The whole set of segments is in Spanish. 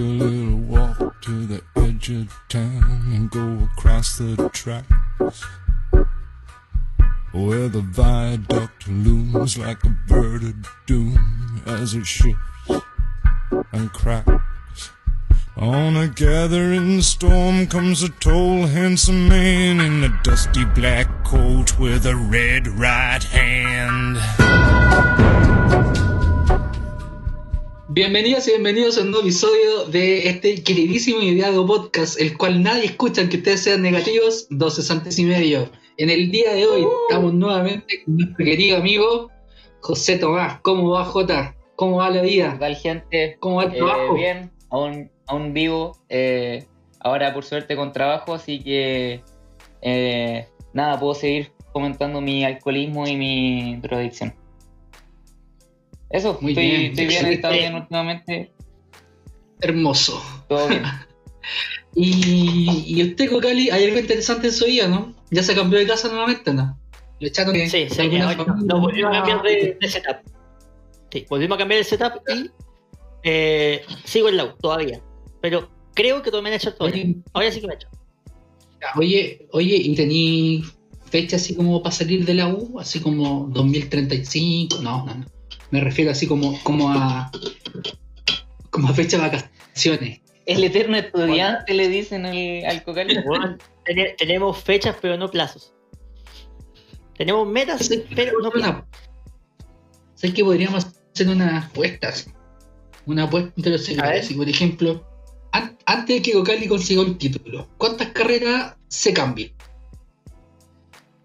a little walk to the edge of town and go across the tracks. Where the viaduct looms like a bird of doom as it shifts and cracks. On a gathering storm comes a tall, handsome man in a dusty black coat with a red right hand. Bienvenidos y bienvenidos a un nuevo episodio de este queridísimo y odiado podcast, el cual nadie escucha, aunque ustedes sean negativos, 12 antes y medio. En el día de hoy estamos nuevamente con nuestro querido amigo José Tomás. ¿Cómo va, Jota? ¿Cómo va la vida? ¿Qué tal, gente? ¿Cómo va el Eh, trabajo? bien, aún, aún vivo. eh, ahora, por suerte, con trabajo, así que eh, nada, puedo seguir comentando mi alcoholismo y mi drogadicción. Eso, Muy estoy, bien, estoy bien, he estado bien últimamente, Hermoso. todo bien. Y, y usted, Cocali, hay algo interesante en su vida, ¿no? Ya se cambió de casa nuevamente, ¿no? Le echaron de- Sí, de sí, familia. nos volvimos a cambiar de, de setup. Sí, volvimos a cambiar el setup y eh, sigo en la U todavía. Pero creo que todavía me han hecho todo. Ahora sí que me han hecho. Oye, oye, ¿y tení fecha así como para salir de la U? Así como 2035, no, no, no. Me refiero así como, como a como a fecha de vacaciones. El eterno estudiante le dicen al, al cocali. Bueno, tene- tenemos fechas, pero no plazos. Tenemos metas, Sí, pero no plazos. ¿Sabes que podríamos hacer unas apuestas? Una apuesta entre los ver. Si, por ejemplo, an- antes de que Cocali consiga un título, ¿cuántas carreras se cambian?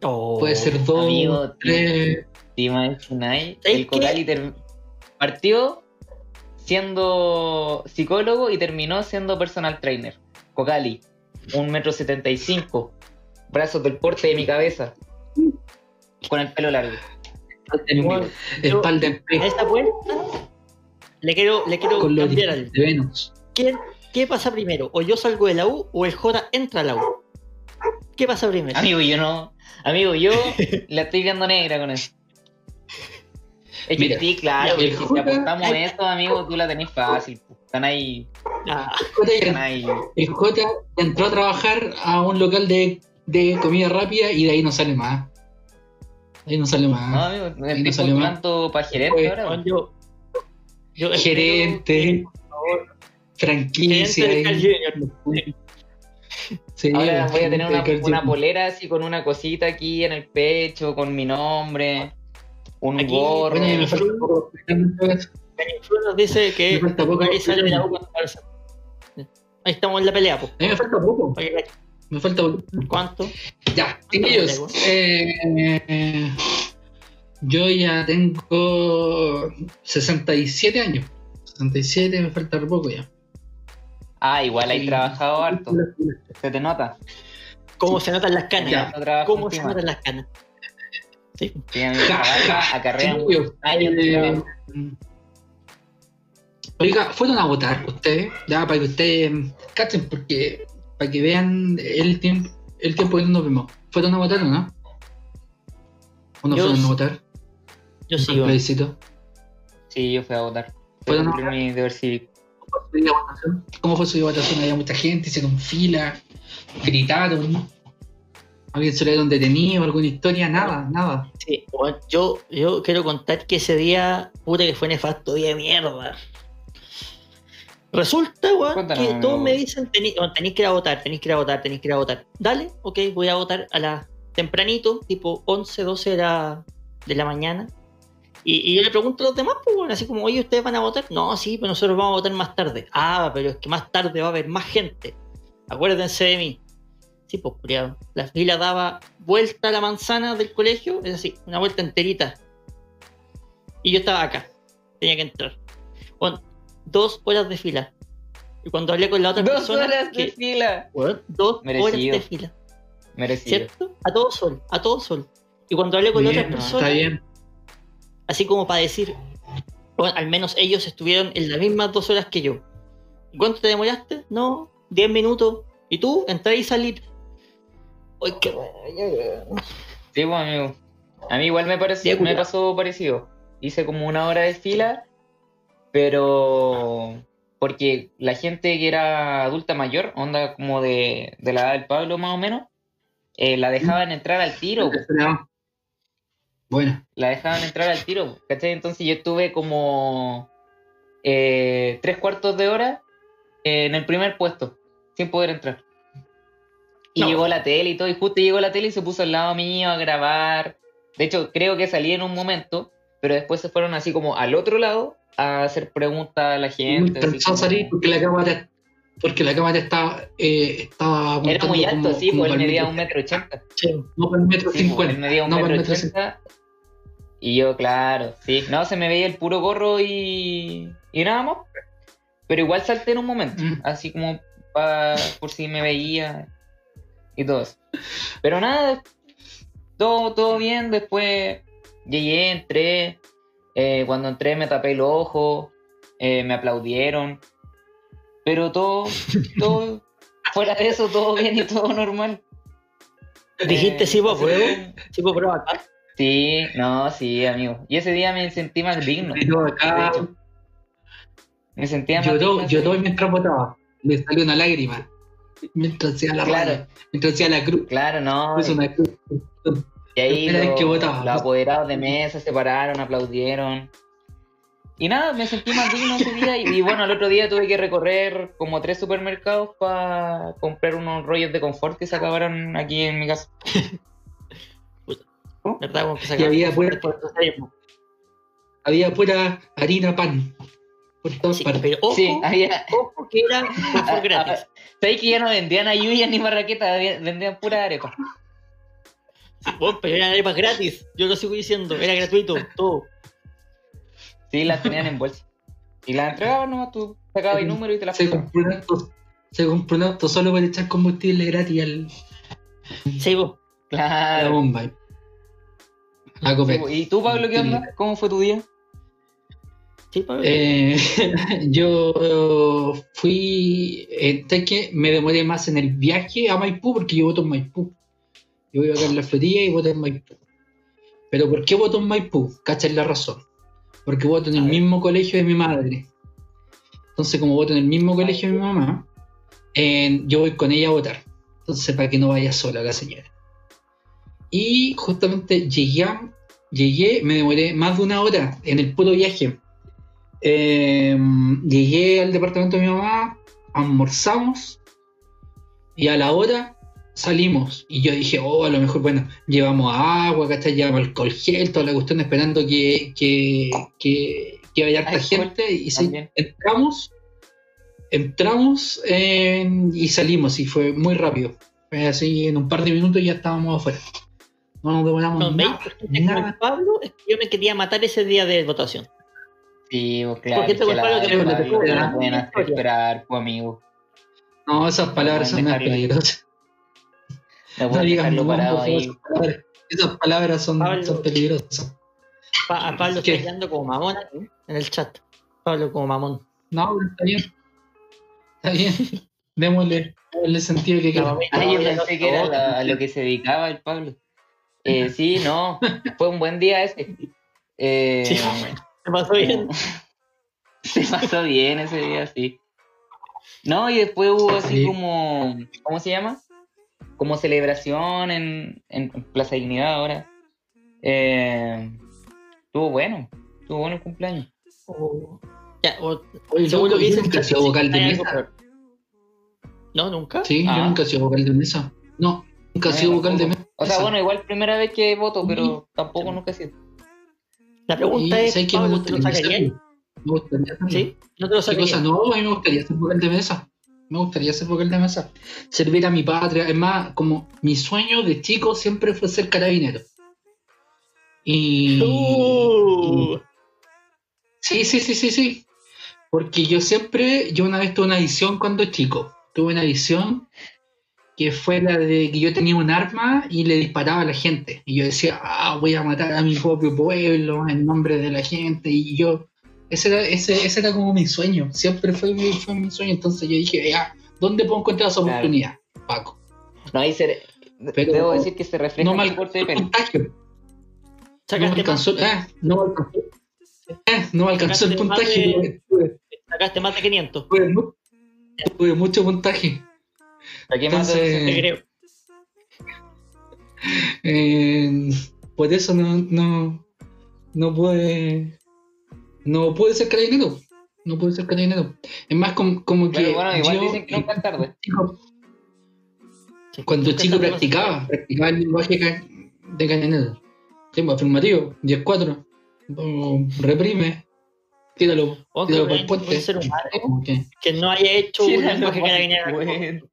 Oh, Puede ser dos, amigo, tres. ¿Te imagináis? ¿Sabes El qué? Cocali ter- partió siendo psicólogo y terminó siendo personal trainer. Cocali, un metro setenta y cinco, brazos del porte de mi cabeza, con el pelo largo. Bueno, espalda en a P, esta vuelta le quiero, le quiero con cambiar algo. de Venus. ¿Quién- ¿Qué pasa primero? ¿O yo salgo de la U o el J entra a la U? ¿Qué pasa primero? Amigo, yo no. Amigo, yo la estoy viendo negra con eso. Es que sí, claro, porque si Jota- apostamos a eso, amigo, tú la tenés fácil. pues. Están ahí, Ah, están ahí. El J entró a trabajar a un local de, de comida rápida y de ahí no sale más. De ahí no sale No, más. amigo, Ahí estoy no salió mal. postulando para gerente Pues, ahora. Juan, yo, Gerente, por favor, franquicia. gerente Jr. Sí, Ahora voy a gerente tener una, una polera así con una cosita aquí en el pecho, con mi nombre, un Aquí, gorro. Bueno, y me falta poco. Dani Flor nos dice que Me falta poco. Cocali sale de la U con. Ahí estamos en la pelea, po. A mí me falta poco. Oye, Me falta poco. ¿Cuánto? Ya, chiquillos. eh, yo ya tengo 67 años. 67, me falta poco ya. Ah, igual hay Sí. trabajado harto. Se te nota. ¿Cómo se notan las canas? ¿Cómo se notan las canas? Sí. Sí, amigo, trabaja, acarrea Chiquillos, años de trabajo. Oiga, fueron a votar ustedes, ya para que ustedes cachen, porque para que vean el tiempo, el tiempo que nos vemos. ¿Fueron a votar o no? ¿O no Yo fueron a sí. votar? Yo ¿Un sigo. plebiscito? Sí, yo fui a votar. Fui a cumplir mi deber cívico. ¿Cómo fue su votación? Había mucha gente, hicieron fila, gritaron. ¿Alguien se le dieron detenido? ¿Alguna historia? Nada, nada. Sí, bueno, yo, yo quiero contar que ese día, puta que fue nefasto, día de mierda. Resulta, weón, que amigo. todos me dicen, "Tení- bueno, tenéis que ir a votar, tenéis que ir a votar, tenéis que ir a votar. Dale, ok, voy a votar a la tempranito, tipo 11, 12 de la, de la mañana. Y, y yo le pregunto a los demás, pues, bueno, así como, oye, ¿ustedes van a votar? No, sí, pero nosotros vamos a votar más tarde. Ah, pero es que más tarde va a haber más gente. Acuérdense de mí. Sí, pues, culiao. La fila daba vuelta a la manzana del colegio, es así, una vuelta enterita. Y yo estaba acá, tenía que entrar. Con dos horas de fila. Y cuando hablé con la otra Dos persona, horas de que- fila. Weón, dos Merecido. horas de fila, Merecido. ¿cierto? A todo sol, a todo sol. Y cuando hablé con la Bien, otra no, persona, está bien. así como para decir, bueno, al menos ellos estuvieron en las mismas dos horas que yo. ¿Y ¿Cuánto te demoraste? No, 10 minutos. ¿Y tú? Entrar y salir. Ay, qué Sí, pues, amigo. A mí igual me, pareció, me pasó parecido. Hice como una hora de fila, pero porque la gente que era adulta mayor, onda como de, de la edad del Pablo más o menos, eh, la dejaban entrar al tiro. po. Bueno, la dejaban entrar al tiro, ¿cachai? Entonces yo estuve como eh, tres cuartos de hora en el primer puesto, sin poder entrar. Y No. llegó la tele y todo, y justo llegó la tele y se puso al lado mío a grabar. De hecho, creo que salí en un momento, pero después se fueron así como al otro lado a hacer preguntas a la gente. así como- salir porque la cámara, porque la cámara estaba, eh, estaba Era muy alto, como- sí, como pues él para medía un metro ochenta. No para el metro pues, cincuenta. no para metro ochenta. Y yo, claro, sí. No, se me veía el puro gorro y, y nada más. Pero igual salté en un momento, Mm. así como pa- por si me veía y todo eso. Pero nada, todo, todo bien. Después llegué, entré. eh, cuando entré me tapé el ojo, eh, me aplaudieron. Pero todo, todo, fuera de eso, todo bien y todo normal. Dijiste, sí, pues, así pruebo. que- Sí, prueba acá. Sí, no, sí, amigo. Y ese día me sentí más digno. Acá. Me sentía más lloró, digno. lloró día. mientras votaba. Le salió una lágrima. Mientras hacía la Claro. raya, mientras hacía la cruz. Claro, no. Una cruz. Y ahí el los, que votaba. los apoderados de mesa se pararon, aplaudieron. Y nada, me sentí más digno ese día. Y, y bueno, al otro día tuve que recorrer como tres supermercados para comprar unos rollos de confort que se acabaron aquí en mi casa. ¿Verdad? Como que Y sacaron había pura, por- por- por- había pura harina pan. Por todas Sí, partes. pero ojo, Sí, había. ojo que era confort gratis. ¿Sabéis que ya no vendían ayuyas ni marraquetas? Vendían pura arepa. Oh, pero eran arepas gratis. Yo lo sigo diciendo. Era gratuito, todo. Sí, las tenían en bolsa. Y las entregaban nomás, tú sacabas el número y te las Se pagaban. compró un auto, se compró un auto solo para echar combustible gratis al, Sí, vos. a la Claro. bomba. A la Sí. ¿Y tú, Pablo, qué onda? ¿Cómo fue tu día? Sí. Eh, yo fui, eh, que me demoré más en el viaje a Maipú porque yo voto en Maipú. Yo voy a en la flotilla y voto en Maipú. Pero ¿por qué voto en Maipú? ¿Cachai la razón? Porque voto en el mismo colegio de mi madre. Entonces, como voto en el mismo colegio de mi mamá, eh, yo voy con ella a votar. Entonces, para que no vaya sola la señora. Y justamente llegué, llegué, me demoré más de una hora en el puro viaje. Eh, llegué al departamento de mi mamá, almorzamos y a la hora salimos. Y yo dije, oh, a lo mejor, bueno, llevamos agua, ¿cachai? Llevamos alcohol gel, toda la cuestión, esperando que, que, que, que vaya harta gente. Y sí, entramos, entramos eh, y salimos, y fue muy rápido. Fue así, en un par de minutos ya estábamos afuera. No nos demoramos Con nada, 20 gente como nada. el Pablo, es que yo me quería matar ese día de votación. Sí, pues claro. Porque que fue Pablo que me tocó no pueden hacer esperar, pues amigo. No, esas palabras son más peligrosas. No No mamón, parado ahí. esas palabras. Son, Pablo. son peligrosas. Pa- a Pablo ¿Qué? está quedando como mamón aquí, en el chat. Pablo como mamón. No, pero está bien. Está bien. Démosle, démosle sentido que quiera. Ah, yo pensé que era la- a lo que se dedicaba el Pablo. Eh, sí, no, fue un buen día ese. Eh, Sí, Se pasó bien. Se pasó bien ese día, sí. No, y después hubo así Sí. como, ¿cómo se llama? Como celebración en, en Plaza Dignidad ahora. Eh, estuvo bueno, estuvo bueno el cumpleaños. O- ya, o- Oye, según lo que nunca he sido vocal de mesa. No, nunca. Sí, Ah. yo nunca he sido vocal de mesa. No, nunca he No, sido vocal de mesa. O sea, bueno, igual primera vez que voto, pero tampoco Sí. nunca he sido. La pregunta Y es, ¿sabes qué me Pablo, ¿te lo gustaría? Me gustaría. ¿Sí? ¿No te lo ¿Qué sacarías? cosa? No, a mí me gustaría ser vocal de mesa. Me gustaría ser vocal de mesa. Servir a mi patria. Es más, como mi sueño de chico siempre fue ser carabinero. Y. Uh, Sí, sí, sí, sí, sí. Porque yo siempre, yo una vez tuve una visión cuando chico. Tuve una visión que fue la de que yo tenía un arma y le disparaba a la gente. Y yo decía, ah, voy a matar a mi propio pueblo en nombre de la gente. Y yo, ese era, ese, ese era como mi sueño. Siempre fue, mi- fue mi sueño. Entonces yo dije, ya, ¿dónde puedo encontrar esa Claro. oportunidad? Paco. No, ahí se, Pero debo decir que se refleja No en tu corte de el pelo. puntaje. No me alcanzó, no me alcanzó. eh, no me alcanzó el puntaje. de- sacaste más de 500. Tuve, tuve mucho puntaje. Aquí Entonces- Te creo. Eh, por eso no, no, no pude. No pude ser carabinero. No pude ser carabinero. Es más, como, como que. Pero bueno, igual yo- dicen que nunca tarde. chico- Sí. Cuando Nunca chico practicaba, practicaba el lenguaje de carabinero. Tiempo afirmativo, 10-4. Oh, reprime. Tíralo. Tíralo que por el puente. un ser humano que- que no haya hecho un Tíralo lenguaje carabinero.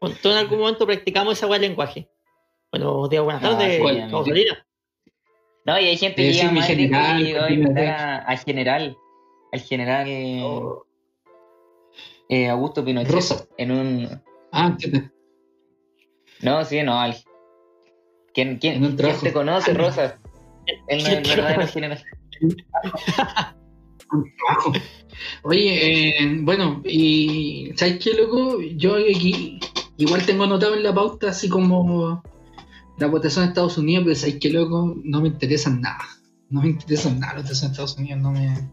Todos en algún momento practicamos esa weá de lenguaje. Bueno, días, buenas Ah, tardes. sí, ¿Cuál? amigo. Vamos a salir. No, y hay gente Le que llega general, y a general. Al general eh, Oh, eh, Augusto Pinochet. Rosa. En un. Ah. No, sí, no, al. ¿Quién, quién, quién te conoce, Rosa? Él no es el ¿Quién verdadero trabaja? general. Oye, eh, bueno, y ¿sabes qué, loco? Yo aquí igual tengo anotado en la pauta así como la votación de Estados Unidos, pero ¿sabes qué, loco? No me interesan nada. No me interesan nada la votación de Estados Unidos, no me...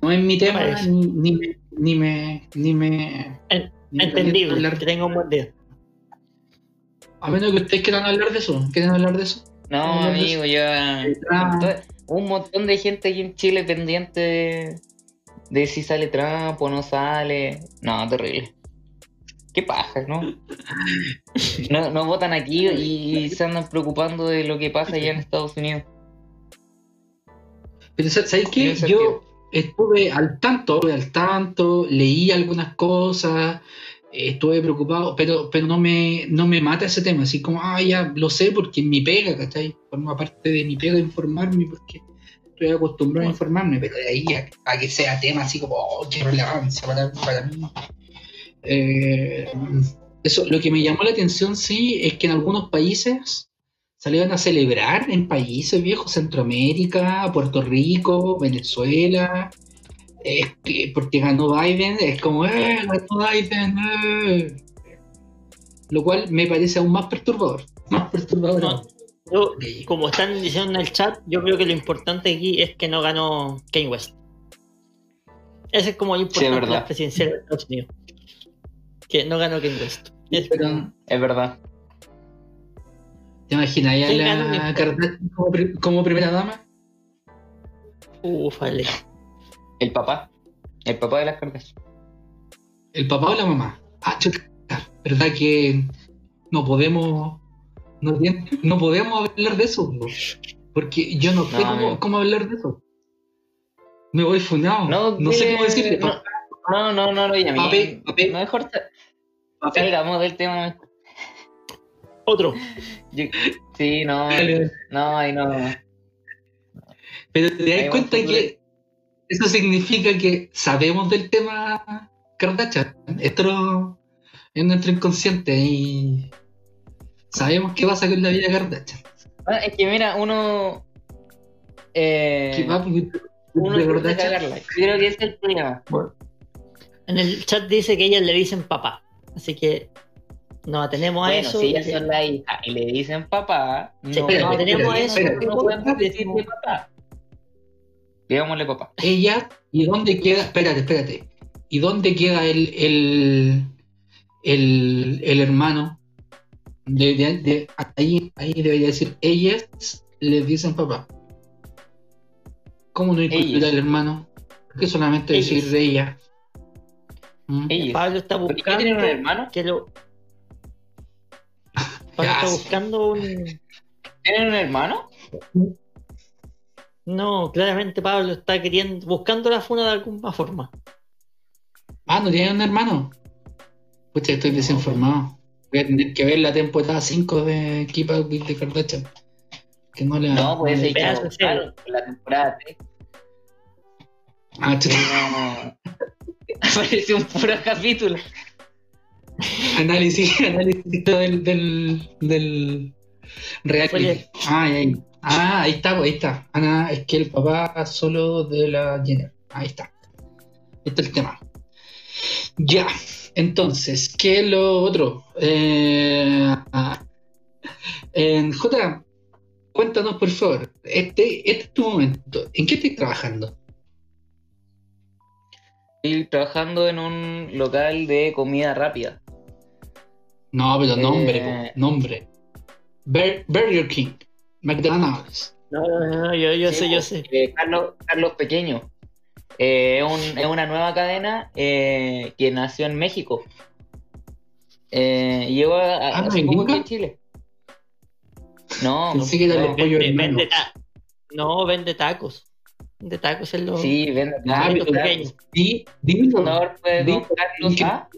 No es mi tema, ni, ni, me- ni me... Ni me En- ni Entendible. Que tenga un buen día. A menos que ustedes quieran hablar de eso. ¿Quieren hablar de eso? No, amigo, ya. Trump. Un montón de gente aquí en Chile pendiente de, si sale Trump o no sale. No, terrible. Qué paja, ¿no? No, no votan aquí y se andan preocupando de lo que pasa allá en Estados Unidos. Pero sa- ¿sabes qué? Yo estuve al tanto, al tanto, leí algunas cosas, estuve preocupado, pero, pero no me, no me mata ese tema, así como, ah, ya lo sé porque es mi pega, ¿cachai? Forma parte de mi pega informarme porque estoy acostumbrado a informarme, pero de ahí a, a que sea tema así como, oh, qué relevancia para, para mí. Eh, eso, lo que me llamó la atención, sí, es que en algunos países salieron a celebrar en países viejos, Centroamérica, Puerto Rico, Venezuela, es que- porque ganó Biden, es como, ¡eh, ganó Biden! eh". Lo cual me parece aún más perturbador. Más perturbador. No. Yo, como están diciendo en el chat, yo creo que lo importante aquí es que no ganó Kanye West. Ese es como lo importante verdad. la presidencial de Estados Unidos. Que no ganó Kanye West. Es- Pero, Es verdad. ¿te imaginas ya ¿Quién la? Kardashian como, como primera dama? Ufale. El papá. El papá de las Kardashian. ¿El papá o la mamá? Ah, chuta, ¿verdad que no podemos no, no podemos hablar de eso? bro? Porque yo no sé No, cómo, cómo hablar de eso. Me voy funado. No, No, sé cómo decirle. no. No, no, no lo llamé. Papi, papi. No, mejor salgamos del tema. Otro. Yo- sí, no. No, ahí no. Pero te das cuenta que eso significa que sabemos del tema Kardashian. Esto es nuestro inconsciente y sabemos qué pasa con la vida Kardashian. Ah, es que mira, uno. Eh, ¿Qué va uno de puede Kardashian? cagarla. Yo creo que ese es el problema. En el chat dice que ellas le dicen papá. Así que nos atenemos a Bueno, eso. si ellas son la hija y le dicen papá, no, Sí, espérate, no tenemos podemos- eso, no podemos decirle papá. Digámosle papá. ella y dónde queda espérate espérate y dónde queda el el, el, el hermano de, de- de- ahí ahí debería decir ellas le dicen papá ¿cómo no Ellas. el hermano? ¿por qué solamente Ellas. decir de ella? ¿Mm? Ellos. Pablo está ¿Por qué buscando. tienen un hermano? Que lo... Pablo está buscando un. ¿Tienen un hermano? No, claramente Pablo está queriendo, buscando la funa de alguna forma. ah ¿no tiene un hermano? pucha estoy desinformado voy a tener que ver la temporada 5 de Keep Up with the Kardashian que no la No, no de serie. buscaron la temporada 3. Ah, chuta. No. Apareció un puro capítulo. Análisis, análisis del, del, del reality. Ah, ahí, ah, ahí está, pues, ahí está. Ana, es que el papá solo de la Jenner. Ahí está. Ahí está el tema. Ya, entonces, ¿qué es lo otro? Eh, ah, en J, cuéntanos por favor. Este, este es tu momento. ¿En qué estás trabajando? estoy trabajando en un local de comida rápida. No, pero nombre, Eh. nombre. Bur- Burger King, McDonald's. No, no, no, yo, yo Sí, sé, yo pues, sé. eh, Carlos, Carlos Pequeño. Eh, es, un- es una nueva cadena eh, que nació en México. Eh, llegó a, a- Ah, hace poco aquí en Chile. No, que no. los pollos Vende, vende ta- no, vende tacos. Vende tacos en los. Sí, vende. Ah, tacos. Dilo. Fue Di- don Carlos que- A.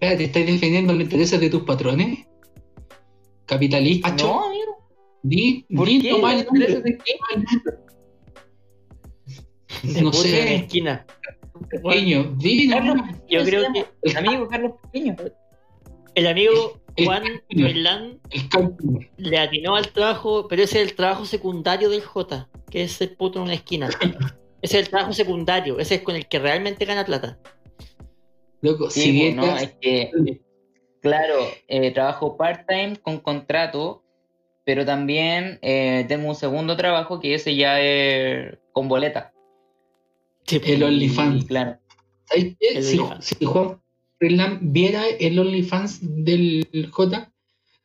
Espérate, ¿estás defendiendo los intereses de tus patrones? ¿Capitalista? No, amigo. Di, ¿Por di qué? nomás el ¿Los intereses nombre. de qué? de No puta en la sé, esquina. pequeño. Di Carlos. Yo ¿Cómo se creo que Amigo Carlos Pequeño. el amigo El- Juan El cálculo. le atinó al trabajo, pero ese es el trabajo secundario del J, que es el puto en una esquina. Ese es el trabajo secundario, ese es con el que realmente gana plata. Loco, Sí, si pues, no, es que, claro, eh, trabajo part-time con contrato, pero también eh, tengo un segundo trabajo que ese ya es con boleta. Sí, El OnlyFans. Claro. ¿Sabes qué? El Si, si Juan Fernán viera el OnlyFans del J,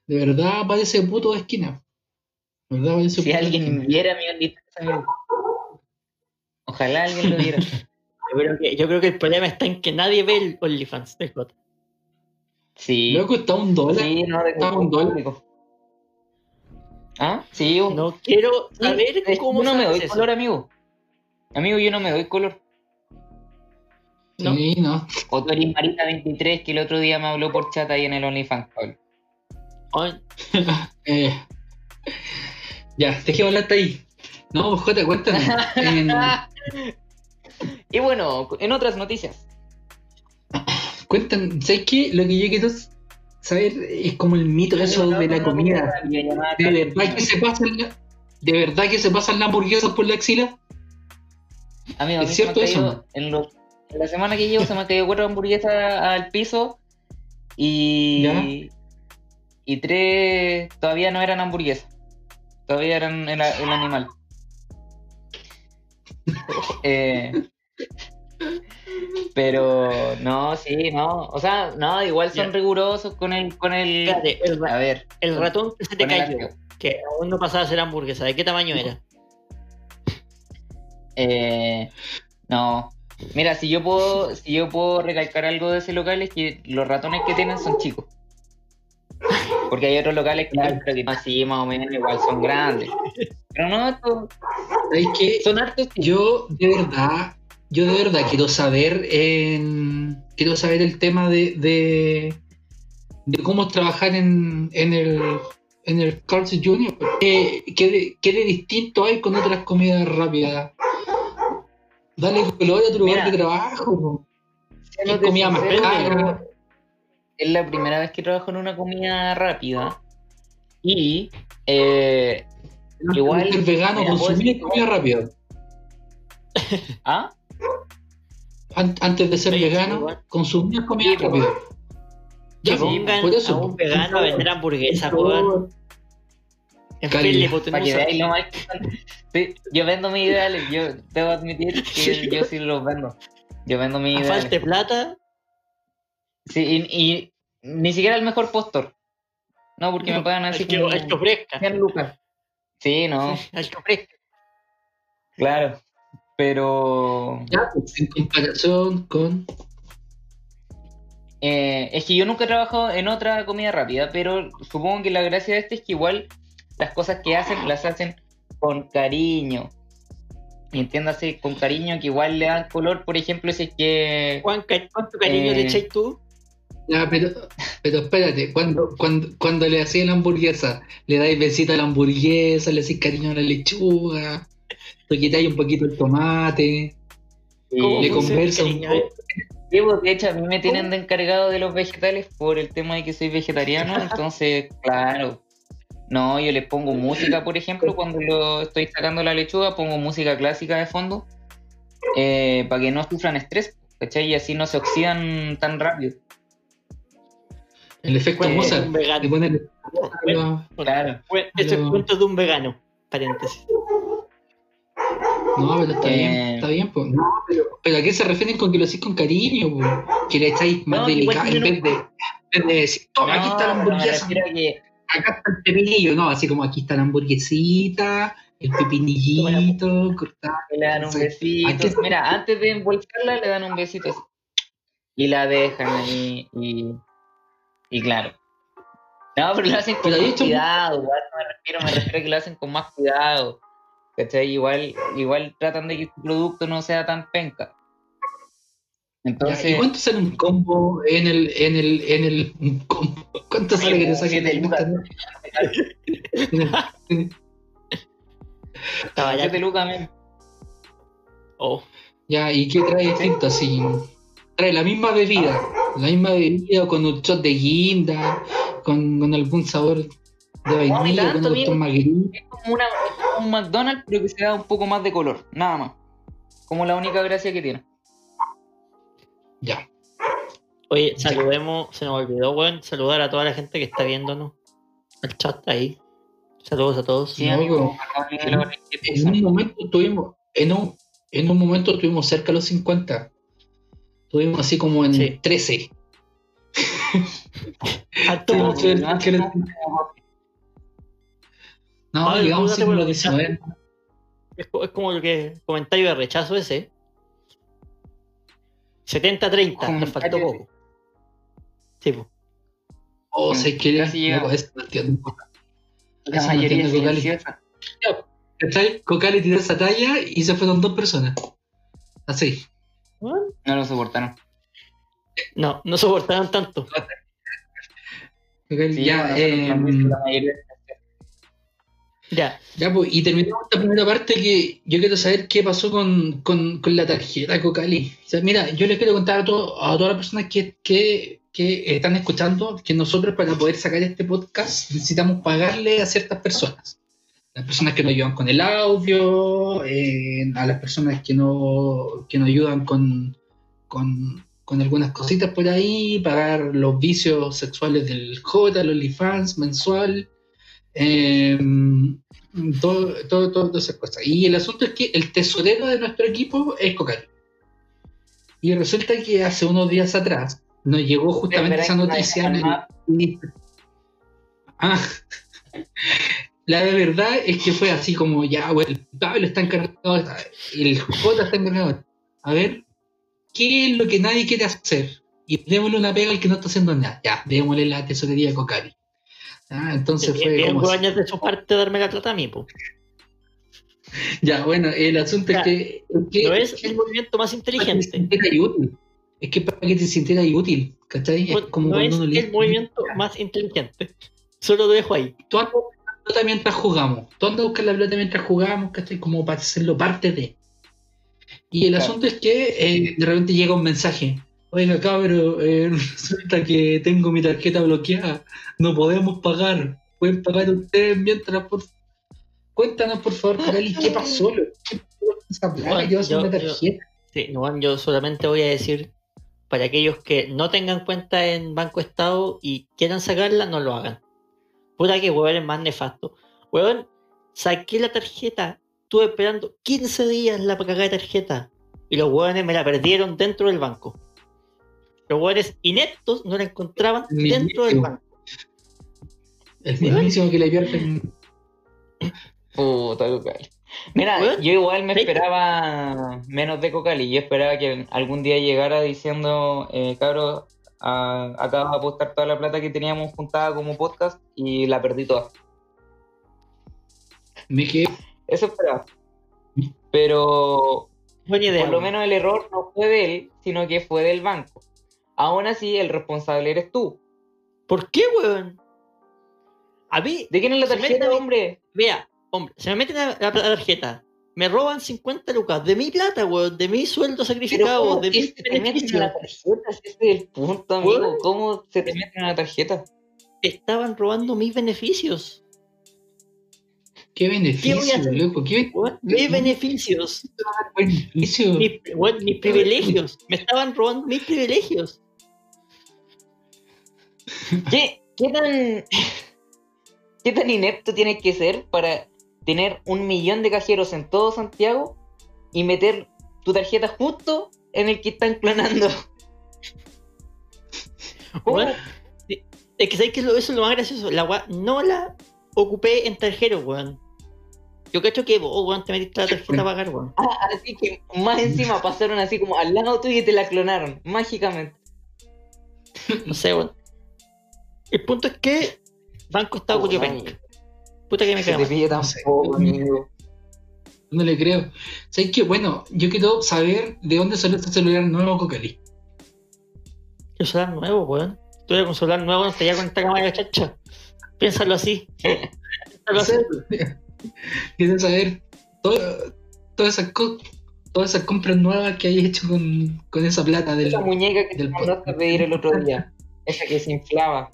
de verdad parece puto de esquina. De verdad parece Si puto de alguien esquina. viera mi OnlyFans, amigo. Ojalá alguien lo viera. Yo creo, que, yo creo que el problema está en que nadie ve el OnlyFans del J. Sí. Loco, está un dólar. Sí, no, Está un dólar. público. ¿Ah? Sí, un- No quiero sí, saber es- cómo yo no me doy eso. color, amigo. Amigo, yo no me doy color. No. Sí, no. O tú eres Marita23, que el otro día me habló por chat ahí en el OnlyFans, Pablo. Eh, ya, dejé hablar hasta ahí. No, pues, Jota, cuéntanos. En- y bueno, en otras noticias. cuéntanos, ¿sabes qué? Lo que yo quiero saber es como el mito eso de la comida. ¿De verdad que se pasan la, ¿De verdad que se pasan las hamburguesas por la axila? Amigo, ¿Es cierto eso? caído- en, lo- en la semana que llevo se me han caído cuatro hamburguesas al piso y, ¿Ya? y tres todavía no eran hamburguesas. Todavía eran el, el animal. Eh, pero no, sí, no. O sea, no, igual son Ya. rigurosos con el, con el. espérate, el, ra- A ver. el ratón que se te cayó, que aún no pasaba a ser hamburguesa, ¿de qué tamaño era? Eh, no. Mira, si yo puedo, si yo puedo recalcar algo de ese local es que los ratones que tienen son chicos. Porque hay otros locales que creo que así más o menos igual son grandes. Pero no, estos ¿Sabes qué? son hartos. Yo de verdad, yo de verdad quiero saber en, quiero saber el tema de, de, de cómo trabajar en, en el en el Carl's Jr. ¿Qué, qué de, qué de distinto hay con otras comidas rápidas? Dale color a tu lugar Mira. de trabajo. po. Siéndote comida más cara? Es la primera vez que trabajo en una comida rápida. Y eh, Igual, Ser vegano, consumir comida rápida. ¿ah? An- Antes de ser Oye, vegano, igual. consumir comida Sí, rápida. Ya, po, pongan por eso. a un vegano a vender hamburguesas, Por weón. En fin, la Para que hipotenusa. veáis lo más Sí, yo vendo mis ideales, yo debo admitir que yo sí los vendo. Yo vendo mis A ideales. falta de plata, Sí, y, y ni siquiera el mejor postor. No, porque me pagan así al que, como al que ofrezca. 100 lucas. Sí, no, Al que ofrezca. claro. Pero Ya, pues, en comparación con. eh, es que yo nunca he trabajado en otra comida rápida, pero supongo que la gracia de este es que igual las cosas que hacen las hacen con cariño. Y entiéndase con cariño que igual le dan color, por ejemplo, si es que Juan, ¿cuánto cariño Eh. le echáis tú? Ya, pero, pero espérate, cuando, cuando, cuando le hacía la hamburguesa, le dais besito a la hamburguesa, le hacéis cariño a la lechuga, le quitáis un poquito el tomate, ¿Cómo le conversa un cariño, eh? poco. Pues, de hecho, a mí me tienen de encargado de los vegetales por el tema de que soy vegetariano, entonces, claro. No, yo les pongo música, por ejemplo, cuando lo estoy sacando la lechuga, pongo música clásica de fondo, eh, para que no sufran estrés, ¿cachai? Y así no se oxidan tan rápido. El efecto de Mozart, un vegano. ponen Claro. Esto es cuento de un vegano. Paréntesis. No, pero está bien, Eh. está bien, pues. No, pero, pero ¿a qué se refieren con que lo hacéis con cariño, pues? Que le echáis más No, delicado en vez de, en vez de decir, toma, aquí está la hamburguesa, que acá está el pepinillo, no, así como aquí está la hamburguesita, el pepinillito, cortado. le dan un besito. Mira, antes de envolverla le dan un besito así. Y la dejan ahí y, y claro. No, pero lo hacen con Pero más cuidado, no me refiero, me refiero a que lo hacen con más cuidado. ¿Cachai? Igual, igual tratan de que su producto no sea tan penca. Ya, Entonces, ¿Y cuánto sale un combo en el, en el, en el, un combo? ¿Cuánto sale que te saquen el lucas. Estaba ya. siete lucas, men. Oh, Ya, ¿y qué trae distinto? Así, trae la misma bebida, la misma bebida con un shot de guinda, con, con algún sabor de vainilla, tanto, con un amigo. margarita. Es como, una, es como un McDonald's, pero que se da un poco más de color, nada más. Como la única gracia que tiene. Ya. Oye, saludemos, se nos olvidó, weón, saludar a toda la gente que está viéndonos. El chat ahí. Saludos a todos. Sí, No, amigo. pero- En un momento tuvimos, en un, en un momento estuvimos cerca de los 50. Estuvimos así como en Sí. 13. Alto. No, los lo que 19. Es, co- es como el que comentario de rechazo ese. 70-30, nos faltó poco. Sí, po. Oh, sé que llegamos. eso no entiendo. La Eso no mayoría entiendo, silenciosa. ¿Cachai? Cocali tiró esa talla y se fueron dos personas. Así. No lo soportaron. No, no soportaron tanto. Cocali, Sí, ya, eh, la mayoría. Ya, ya, pues, y terminamos esta primera parte que yo quiero saber qué pasó con, con, la tarjeta Cocali. O sea, mira, yo les quiero contar a, todo- a todas las personas que, que, que están escuchando que nosotros para poder sacar este podcast necesitamos pagarle a ciertas personas. Las personas que nos ayudan con el audio, eh, a las personas que, no, que nos ayudan con, con, con algunas cositas por ahí, pagar los vicios sexuales del J, el OnlyFans mensual. Eh, todo, todo, todo- todas esas cosas. Y el asunto es que el tesorero de nuestro equipo es Cocali. Y resulta que hace unos días atrás nos llegó justamente esa noticia. el- Ah, la verdad es que fue así como ya, bueno, el Pablo está encargado, el J está encargado. A ver, ¿qué es lo que nadie quiere hacer? Y démosle una pega al que no está haciendo nada. Ya, démosle la tesorería a Cocali. Ah, entonces fue bien como años de su parte darme la plata a mí, po. Ya, bueno, el asunto Ya, es que. que- No es el movimiento más inteligente. útil. Es que para que te sintieras útil, ¿cachai? Es como No cuando es uno el movimiento más inteligente. Solo lo dejo ahí. Tú andas a buscar la pelota mientras jugamos. Tú andas a buscar la pelota mientras jugamos, ¿cachai? Como para hacerlo parte de. Y el Claro. asunto es que eh, de repente llega un mensaje. Oiga, cabrón, eh, resulta que tengo mi tarjeta bloqueada. No podemos pagar. Pueden pagar ustedes mientras, por Cuéntanos, por favor, Cali, ¿qué pasó? ¿Qué esa con yo- tarjeta? Sí, no, yo solamente voy a decir para aquellos que no tengan cuenta en Banco Estado y quieran sacarla, no lo hagan. Puta que huevón es más nefasto. Huevón, saqué la tarjeta, estuve esperando 15 días la cagada de tarjeta y los huevones me la perdieron dentro del banco. Los huevones ineptos no la encontraban dentro del banco. El mismísimo que le pierden. Puta Cocali. Mira, yo igual me esperaba menos de Cocali. Yo esperaba que algún día llegara diciendo, eh, cabros, acabo de apostar toda la plata que teníamos juntada como podcast y la perdí toda. Me quedé. Eso esperaba. Pero por lo menos el error no fue de él, sino que fue del banco. Aún así, el responsable eres tú. ¿Por qué, huevón? A mí, ¿De quién es la tarjeta, meten- hombre? Vea, hombre, se me meten a la, la tarjeta. Me roban 50 lucas de mi plata, weón, de mi sueldo Pero sacrificado, ¿cómo de que mis se te meten a beneficios. la tarjeta? Ese es el punto, amigo. Weón. ¿Cómo se te meten a la tarjeta? Estaban robando mis beneficios. ¿Qué beneficio, voy a hacer? loco? ¿Qué weón, mis beneficios. beneficio? Mis, weón, mis privilegios. Me estaban robando mis privilegios. ¿Qué, qué tan. ¿Qué tan inepto tienes que ser para tener un millón de cajeros en todo Santiago y meter tu tarjeta justo en el que están clonando. Weón, es que sabéis que eso es lo más gracioso. La no la ocupé en tarjero, weón. Yo cacho que vos, weón, te metiste la tarjeta a pagar, weón. Ah, así que más encima pasaron así como al lado tuyo y te la clonaron, mágicamente. No sé, weón. El punto es que Banco Estado Puta, Curiopénica. Puta que me te pide No sé. tampoco, amigo. No le creo. ¿Sabes qué? Bueno, yo quiero saber de dónde salió este celular nuevo Cocali. El celular nuevo, weón. Tuve con celular nuevo, no estaría con esta cámara chacha. Piénsalo así. Piénsalo así. Quiero saber todo- todas esas co- todas esas compras nuevas que hayas hecho con, con esa plata del. Esa muñeca que te del mandaste a pedir el otro día, esa que se inflaba.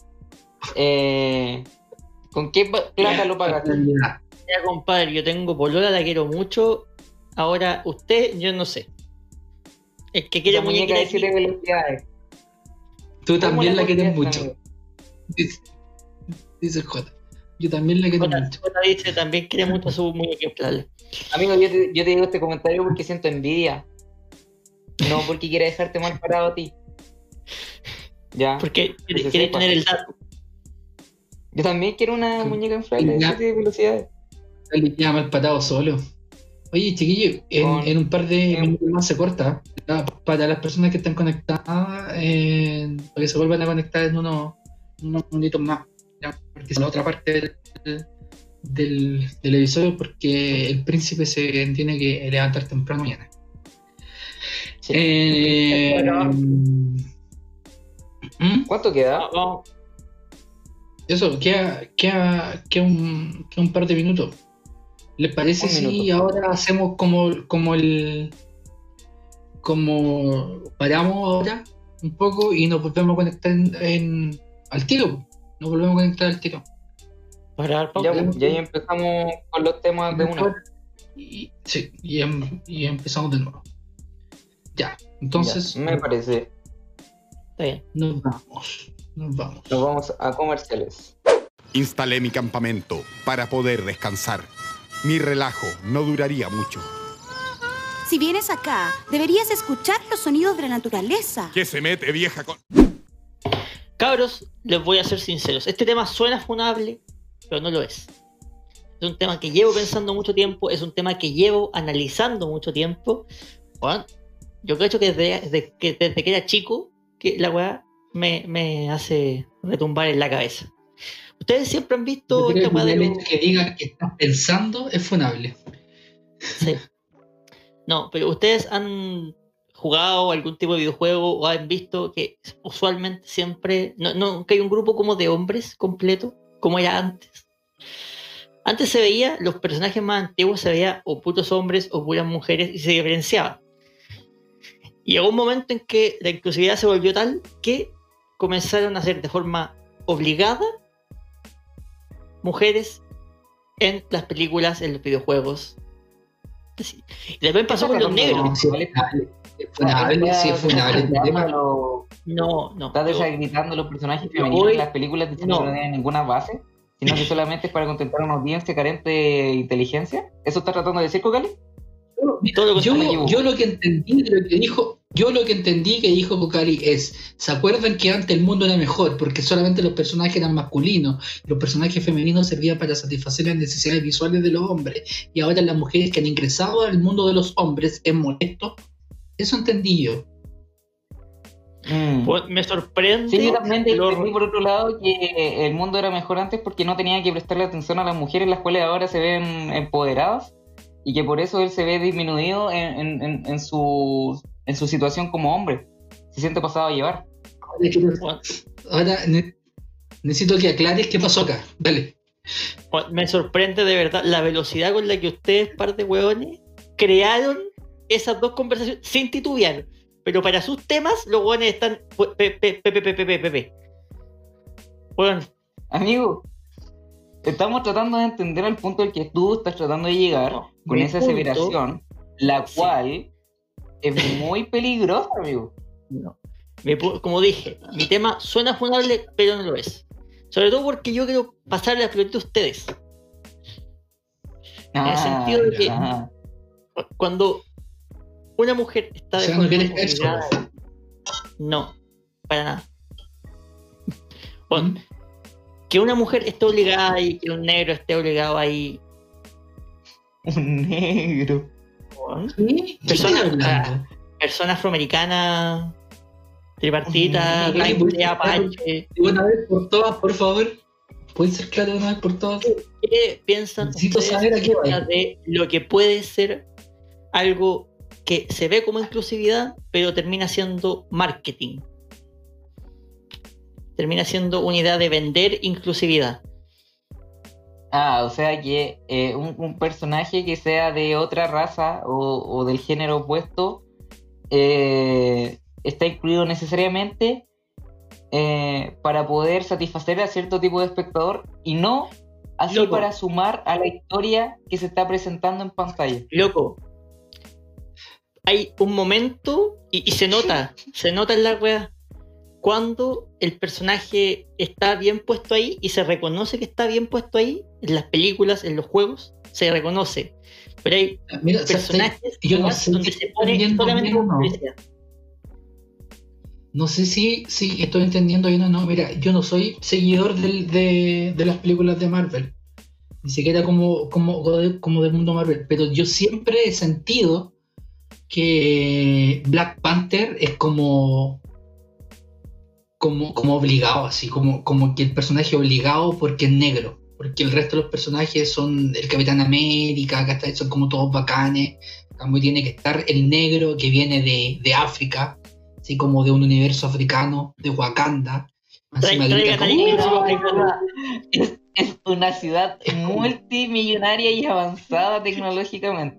Eh, ¿Con qué plata lo pagaste? Ya, compadre, yo tengo polola, la quiero mucho. Ahora, usted, yo no sé. El que quiere Esa muñeca muñeca de siete velocidades. Tú también la quieres mucho. Dice, dice J. Yo también la quiero mucho. dice también quiere mucho su muñeca inflable. Amigo, yo te, yo te digo este comentario porque siento envidia. No porque quiera dejarte mal parado a ti. Ya. Porque quiere, quiere tener el dato. Yo también quiero una Sí. muñeca inflable de Ya. 7 velocidades. Le queda mal patado solo. Oye, chiquillo, en, Con- en un par de minutos más se corta. Para las personas que están conectadas, eh, para que se vuelvan a conectar en unos, unos minutitos más. ya, Porque es la otra parte del, del, del episodio, porque el príncipe se tiene que levantar temprano mañana. Sí. Eh, Bueno. ¿Mm? ¿Cuánto queda? Vamos, Eso, queda, queda, queda un, queda un par de minutos. ¿Les parece si minuto. ahora hacemos como, como el. como paramos ahora un poco y nos volvemos a conectar en, en- al tiro? Nos volvemos a conectar al tiro. para dar Ya, ya ahí empezamos con los temas de una. Y, sí, y, em- y empezamos de nuevo. Ya, entonces Ya, me parece. Está bien. nos vamos. Nos vamos. Nos vamos a comerciales. Instalé mi campamento para poder descansar. Mi relajo no duraría mucho. Si vienes acá, deberías escuchar los sonidos de la naturaleza. ¿Qué se mete, vieja con...? Cabros, les voy a ser sinceros. Este tema suena funable, pero no lo es. Es un tema que llevo pensando mucho tiempo, es un tema que llevo analizando mucho tiempo. Bueno, yo creo que desde, desde que desde que era chico, que la weá me, me hace retumbar en la cabeza. Ustedes siempre han visto esta el hecho que diga que estás pensando es funable. Sí. No, pero ustedes han jugado algún tipo de videojuego o han visto que usualmente siempre no, no que hay un grupo como de hombres completo, como era antes. Antes se veía, los personajes más antiguos se veía o putos hombres o puras mujeres y se diferenciaban. Y llegó un momento en que la inclusividad se volvió tal que comenzaron a hacer de forma obligada mujeres en las películas, en los videojuegos. Y también pasó con los negros. No. No. ¿Estás desacreditando los personajes femeninos en las películas que no tienen ninguna base? Sino que solamente es para contentar a una audiencia carente de inteligencia. ¿Eso está tratando de decir, Cocali? Todo lo Yo, lo que entendí de lo que dijo, yo lo que entendí que dijo Kokari es, ¿se acuerdan que antes el mundo era mejor? Porque solamente los personajes eran masculinos, los personajes femeninos servían para satisfacer las necesidades visuales de los hombres, y ahora las mujeres que han ingresado al mundo de los hombres es molesto. Eso entendí yo. Mm. Pues, me sorprende. Sí, yo también lo- entendí por otro lado que el mundo era mejor antes porque no tenía que prestarle atención a las mujeres, las cuales ahora se ven empoderadas y que por eso él se ve disminuido en, en, en, su, en su situación como hombre. Se siente pasado a llevar. Ahora necesito que aclares qué pasó acá. Dale. Pues, me sorprende de verdad la velocidad con la que ustedes, par de hueones, crearon esas dos conversaciones sin titubear. Pero para sus temas, los hueones están. Bueno. Amigo, estamos tratando de entender al punto al que tú estás tratando de llegar con esa punto- aseveración, la Sí. cual es muy peligrosa, amigo. No. Me como dije, mi tema suena funable, pero no lo es. Sobre todo porque yo quiero pasarle la pelota a ustedes. el sentido de que-. Cuando una mujer está O de sea, no forma quieres eso. obligada- No, para nada. Bueno, que una mujer esté obligada y que un negro esté obligado ahí. Un negro. ¿Qué Persona- persona afroamericana, tripartita, pues, apache. Una vez por todas, por favor. ¿Pueden ser claros una vez por todas? ¿Qué piensan Necesito ustedes saber a qué va. de lo que puede ser algo que se ve como inclusividad, pero termina siendo marketing? Termina siendo una idea de vender inclusividad. Ah, o sea que eh, un, un personaje que sea de otra raza o, o del género opuesto eh, está incluido necesariamente eh, para poder satisfacer a cierto tipo de espectador y no así Loco. para sumar a la historia que se está presentando en pantalla. Loco, hay un momento y, y se nota, se nota en la wea cuando el personaje está bien puesto ahí y se reconoce que está bien puesto ahí en las películas, en los juegos, se reconoce. Pero hay Mira, o sea, personajes yo no nomás sé donde si se pone solamente o no. No sé si, si estoy entendiendo bien o no. Mira, yo no soy seguidor del- de, de las películas de Marvel. Ni siquiera como, como, como del mundo Marvel. Pero yo siempre he sentido que Black Panther es como. Como, como obligado, así, como, como que el personaje obligado porque es negro. Porque el resto de los personajes son el Capitán América, ¿cachai? son como todos bacanes. Cambio tiene que estar el negro que viene de, de África, así como de un universo africano, de Wakanda. Encima Traiga- como, "¡Oh!". Es, es una ciudad multimillonaria y avanzada tecnológicamente.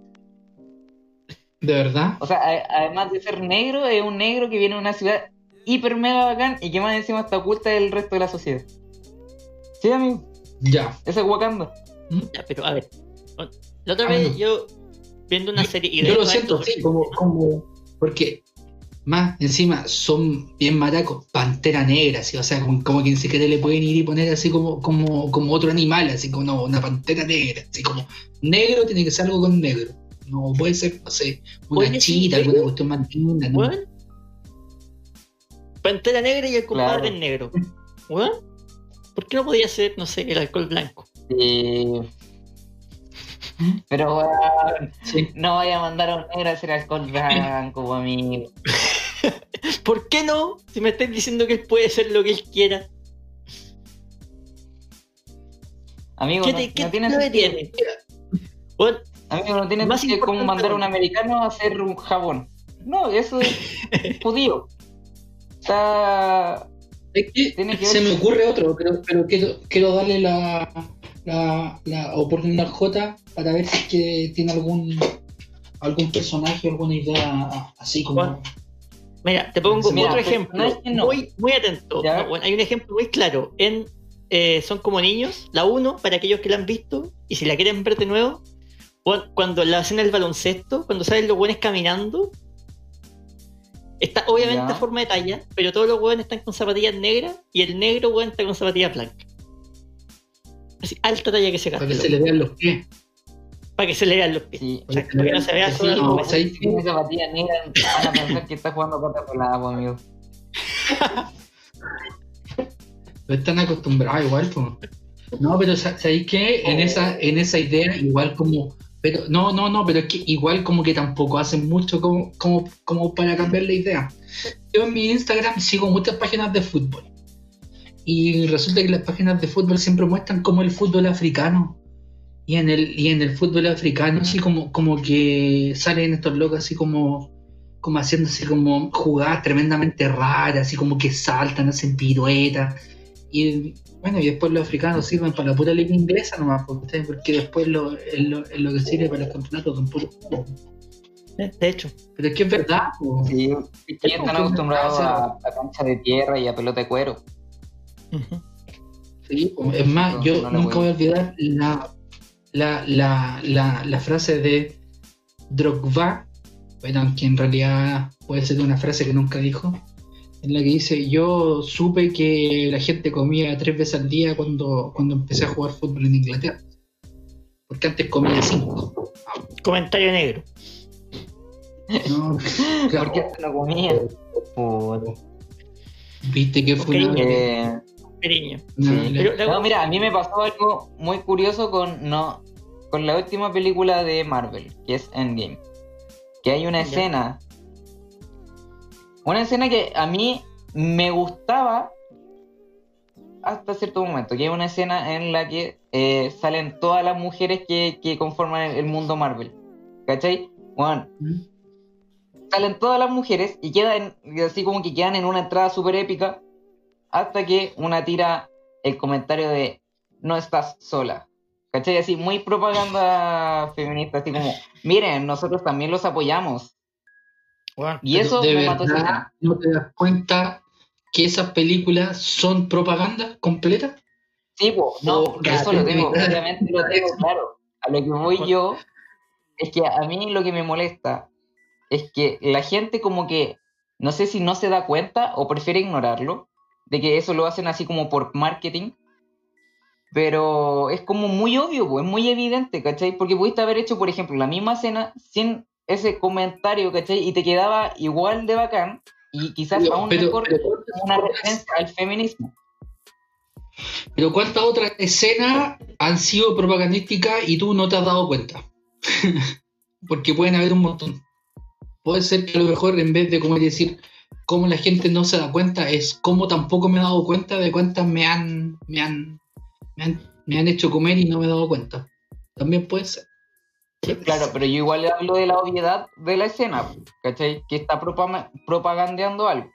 De verdad. O sea, a- además de ser negro, es un negro que viene de una ciudad hiper mega bacán y que más encima está oculta del resto de la sociedad. Sí, amigo, Ya. ese es Wakanda. Ya, pero a ver, la otra Ah, vez yo viendo una serie y de Yo lo siento, sí, como, como. Porque más encima son bien maracos, pantera negra, así, o sea, como, como que ni siquiera le pueden ir y poner así como, como, como otro animal, así como no, una pantera negra, así como negro tiene que ser algo con negro. No puede ser, no sé, una sí, chita, ¿eh? alguna cuestión más linda, ¿no? Pantera negra y el compadre Claro. negro. ¿Por qué no podía ser, no sé, el alcohol blanco? Sí. Pero Sí. no vaya a mandar a un negro a hacer alcohol blanco, amigo. ¿Por qué no? Si me estáis diciendo que él puede ser lo que él quiera. Amigo, ¿Qué, no, te, qué no tiene sentido. tiene? Amigo, no tiene Más sentido como importante mandar a un americano a hacer un jabón. No, eso es judío. Está. Es que Tiene que se ver- me ocurre otro, pero, pero quiero, quiero darle la, la, la oportunidad a J para ver si es que tiene algún algún personaje, alguna idea así como. Mira, te pongo Mira, otro pero ejemplo. no. Muy, muy atento. Ya. No, bueno, hay un ejemplo muy claro. En eh, Son como niños, la 1, para aquellos que la han visto, y si la quieren ver de nuevo, bueno, cuando la hacen el baloncesto, cuando salen los buenos caminando, está obviamente a forma de talla, pero todos los buenos están con zapatillas negras y el negro weón está con zapatillas blancas. Así, alta talla que se para gasta. que se le vean los pies. Para que se le vean los pies. Sí. O sea, para que no se vea solo no, Si tiene zapatillas negras, van a pensar que está jugando pata colada, pues, amigo. No están acostumbrados igual. po. No, pero sa- ¿sabéis qué? En esa, en esa idea, igual como. Pero, no, no, no, pero es que igual como que tampoco hacen mucho como, como, como para cambiar la idea. Yo en mi Instagram sigo muchas páginas de fútbol. Y resulta que las páginas de fútbol siempre muestran como el fútbol africano. Y en el, y en el fútbol africano, así como, como que salen estos locos así como, como haciendo así como jugadas tremendamente raras, así como que saltan, hacen piruetas. Y bueno, y después los africanos sirven para la pura liga inglesa nomás, porque, porque después lo, es, lo, es lo que sirve para los campeonatos son puros juegos. Eh, De hecho. Pero es que es verdad, po. Sí, es que ya están acostumbrados a, a cancha de tierra y a pelota de cuero. Sí, po. es más, No, yo no nunca voy a olvidar la, la, la, la, la frase de Drogba, bueno, que en realidad puede ser una frase que nunca dijo, en la que dice, yo supe que la gente comía tres veces al día cuando, cuando empecé a jugar fútbol en Inglaterra. Porque antes comía cinco. Comentario negro. No, claro, porque lo comía. Puta. Viste que fue una- Eh, Cariño. una- sí. Pero la- No, mira, a mí me pasó algo muy curioso con no con la última película de Marvel, que es Endgame. Que hay una Ya. escena. Una escena que a mí me gustaba hasta cierto momento. Que hay una escena en la que eh, salen todas las mujeres que, que conforman el, el mundo Marvel. ¿Cachai? Bueno, salen todas las mujeres y quedan así como que quedan en una entrada súper épica hasta que una tira el comentario de no estás sola. ¿Cachai? Así muy propaganda feminista, así como, miren, nosotros también los apoyamos. Weón, Y eso de me mató verdad no te das cuenta que esas películas son propaganda completa. Sí, po, no, Oh, eso lo tengo, obviamente lo tengo claro. A lo que voy yo es que a mí lo que me molesta es que la gente como que, no sé si no se da cuenta o prefiere ignorarlo, de que eso lo hacen así como por marketing, pero es como muy obvio, es muy evidente, ¿cachai? Porque pudiste haber hecho, por ejemplo, la misma escena sin ese comentario, ¿cachai? Y te quedaba igual de bacán y quizás Pero- aún mejor una referencia al feminismo. Pero ¿cuántas otras escenas han sido propagandísticas y tú no te has dado cuenta? Porque pueden haber un montón. Puede ser que a lo mejor en vez de como decir cómo la gente no se da cuenta, es cómo tampoco me he dado cuenta de cuántas me han, me han, me han, me han hecho comer y no me he dado cuenta. También puede ser. Claro, pero yo igual hablo de la obviedad de la escena, ¿cachai? Que está propagandeando algo.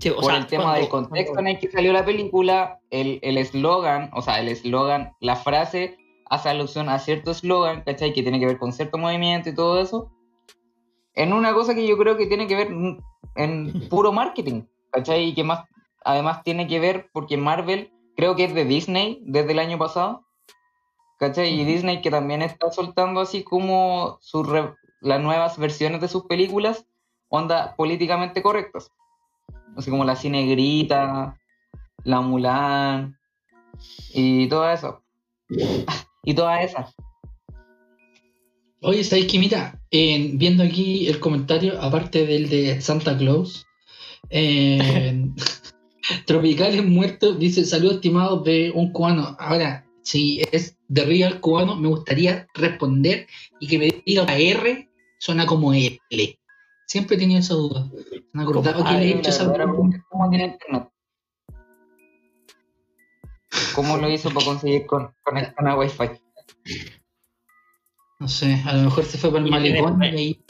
Sí, o Por sea, el tema cuando- del contexto cuando- en el que salió la película, el el eslogan, o sea, el eslogan, la frase hace alusión a cierto eslogan, ¿cachai? Que tiene que ver con cierto movimiento y todo eso. En una cosa que yo creo que tiene que ver en puro marketing, ¿cachai? Y que más, además tiene que ver porque Marvel creo que es de Disney desde el año pasado, ¿cachai? Y Disney que también está soltando así como sus re- las nuevas versiones de sus películas, onda políticamente correctas. Así como la Cinegrita, la Mulan y todo eso. y todas esas. Oye, ¿sabéis que mira? viendo aquí el comentario, aparte del de Santa Claus, en Tropicales Muertos dice: Saludos estimados de un cubano. Ahora, si es de real cubano, me gustaría responder y que me diga la R suena como L. Siempre he tenido esa duda. Me acordaba que le he hecho esa es ¿Cómo tiene internet? ¿Cómo lo hizo para conseguir con, conexión a Wi-Fi? No sé, a lo mejor se fue para el malecón y ahí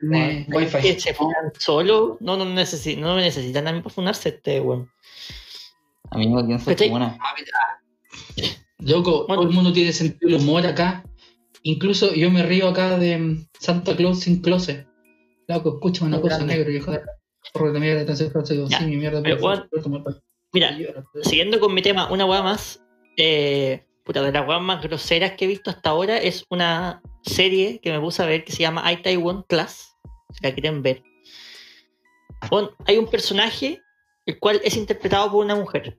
tiene que Wi-Fi. se funan solo, no, no, necesi- no me necesitan a mí para funarse este weón. Amigo, ¿quién se ¿Cachai? funa? Loco, Bueno. todo el mundo tiene sentido del humor acá. Incluso yo me río acá de mm, Santa Claus sin closet. Loco, escúchame una cosa, grande. negro, viejo de mierda, entonces digo, sí, mi mierda, pero, bueno, Mira, siguiendo con mi tema, una weá más. Eh, puta, de las weas más groseras que he visto hasta ahora es una serie que me puse a ver que se llama I Taiwan Class. Si la quieren ver. Bueno, hay un personaje el cual es interpretado por una mujer.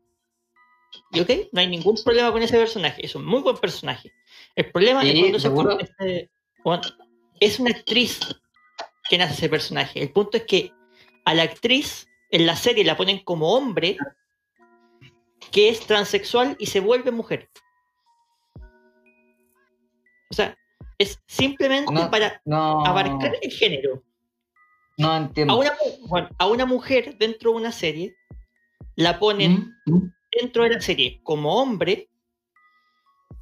¿Y ok? No hay ningún problema con ese personaje. Es un muy buen personaje. El problema Sí, es cuando se este- bueno, es una actriz quien hace ese personaje. El punto es que a la actriz en la serie la ponen como hombre que es transexual y se vuelve mujer. O sea, es simplemente No, para No, abarcar el género. no A entiendo. una, a una mujer dentro de una serie la ponen Mm, mm. Dentro de la serie como hombre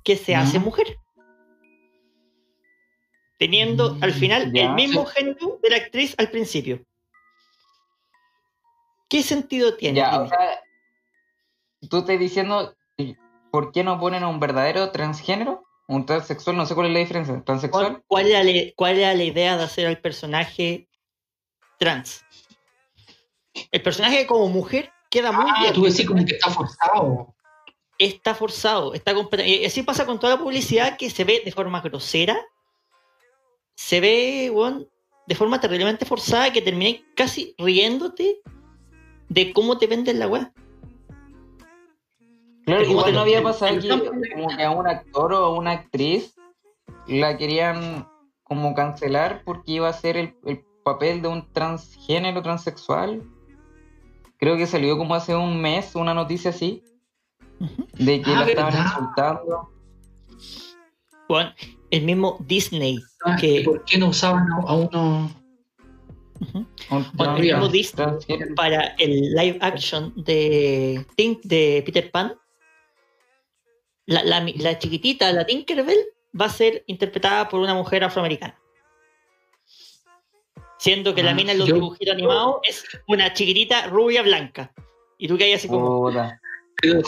que se hace mujer. Teniendo al Mm, final ya, el mismo género de la actriz al principio. ¿Qué sentido tiene? Ya, o sea, tú estás diciendo, ¿por qué no ponen a un verdadero transgénero? Un transexual, no sé cuál es la diferencia. ¿Transexual? ¿Cuál, cuál era la, cuál era la idea de hacer al personaje trans? El personaje como mujer queda muy Ah, bien. tú decís como que está forzado. Está forzado. Está complet- y así pasa con toda la publicidad que se ve de forma grosera. Se ve, weón, de forma terriblemente forzada que terminé casi riéndote de cómo te venden la weá. Claro, igual te- no había pasado que, como que a un actor o a una actriz la querían como cancelar porque iba a ser el, el papel de un transgénero transexual. Creo que salió como hace un mes una noticia así. De que Ah, la estaban ¿verdad? insultando. Bueno, el mismo Disney Ah, que ¿Por qué no usaban a, uno? ujú, a un Bueno, trans- el mismo Disney para el live action de, Tink- de Peter Pan, la, la, la chiquitita, la Tinkerbell, va a ser interpretada por una mujer afroamericana. Siendo que la Ah, mina en los yo- dibujitos animados es una chiquitita rubia blanca. Y tú que hay así como. Pero,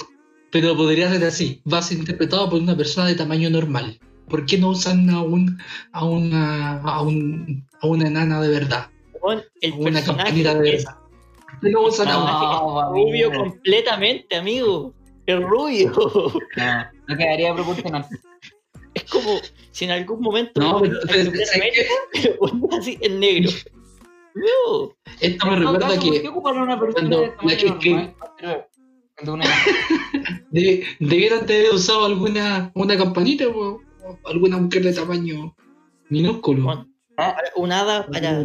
pero podría ser así. Va a ser interpretado por una persona de tamaño normal. ¿Por qué no usan a un a una a un a una enana de verdad? "Weón, el A una personaje campanita de verdad. ¿Por qué no usan a No. personaje es rubio completamente, amigo. Es rubio. No, no quedaría proporcional. Es como si en algún momento No, pero- pero- así en negro. No. Esto me recuerda caso, ¿por que una persona cuando de la que de una- de- debieran de haber usado alguna una campanita o o alguna mujer de tamaño minúsculo. Bueno, un hada para.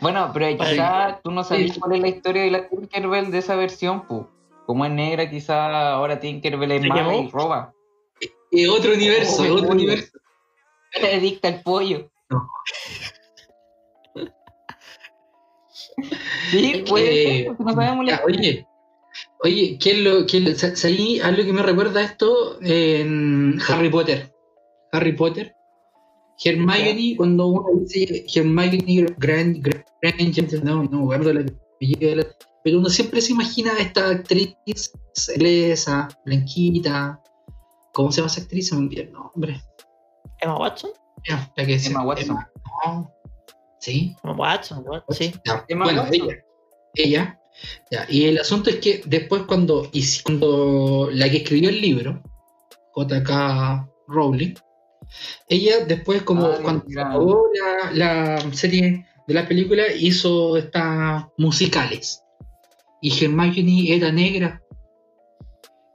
Bueno, pero Para- quizá tú no sabes cuál es la historia de la Tinkerbell de esa versión, pues. Como es negra, quizá ahora Tinkerbell es ¿Se mala y roba. Es otro universo, Oh, es otro pollo. universo. Le dicta el pollo. No. Sí, puede Eh, ser, porque no sabemos la Ya, oye, oye, ¿quién lo, quién lo- sa- salí algo que me recuerda a esto en Harry Potter? Harry Potter. Hermione, cuando uno dice Hermione Grand, Granger, no, no, guardo la- pero uno siempre se imagina a esta actriz inglesa, blanquita. ¿Cómo se llama esa actriz? Se me olvidó el nombre. Emma Watson. Ya, la que Emma Watson. Emma- no. Sí. Emma Watson, sí. Ya, Emma bueno, Watson. ella. Ella. ya, y el asunto es que después cuando, y cuando la que escribió el libro, JK Rowling, ella después como Ah, cuando acabó la, la serie de la película hizo estas musicales. Y Hermione era negra.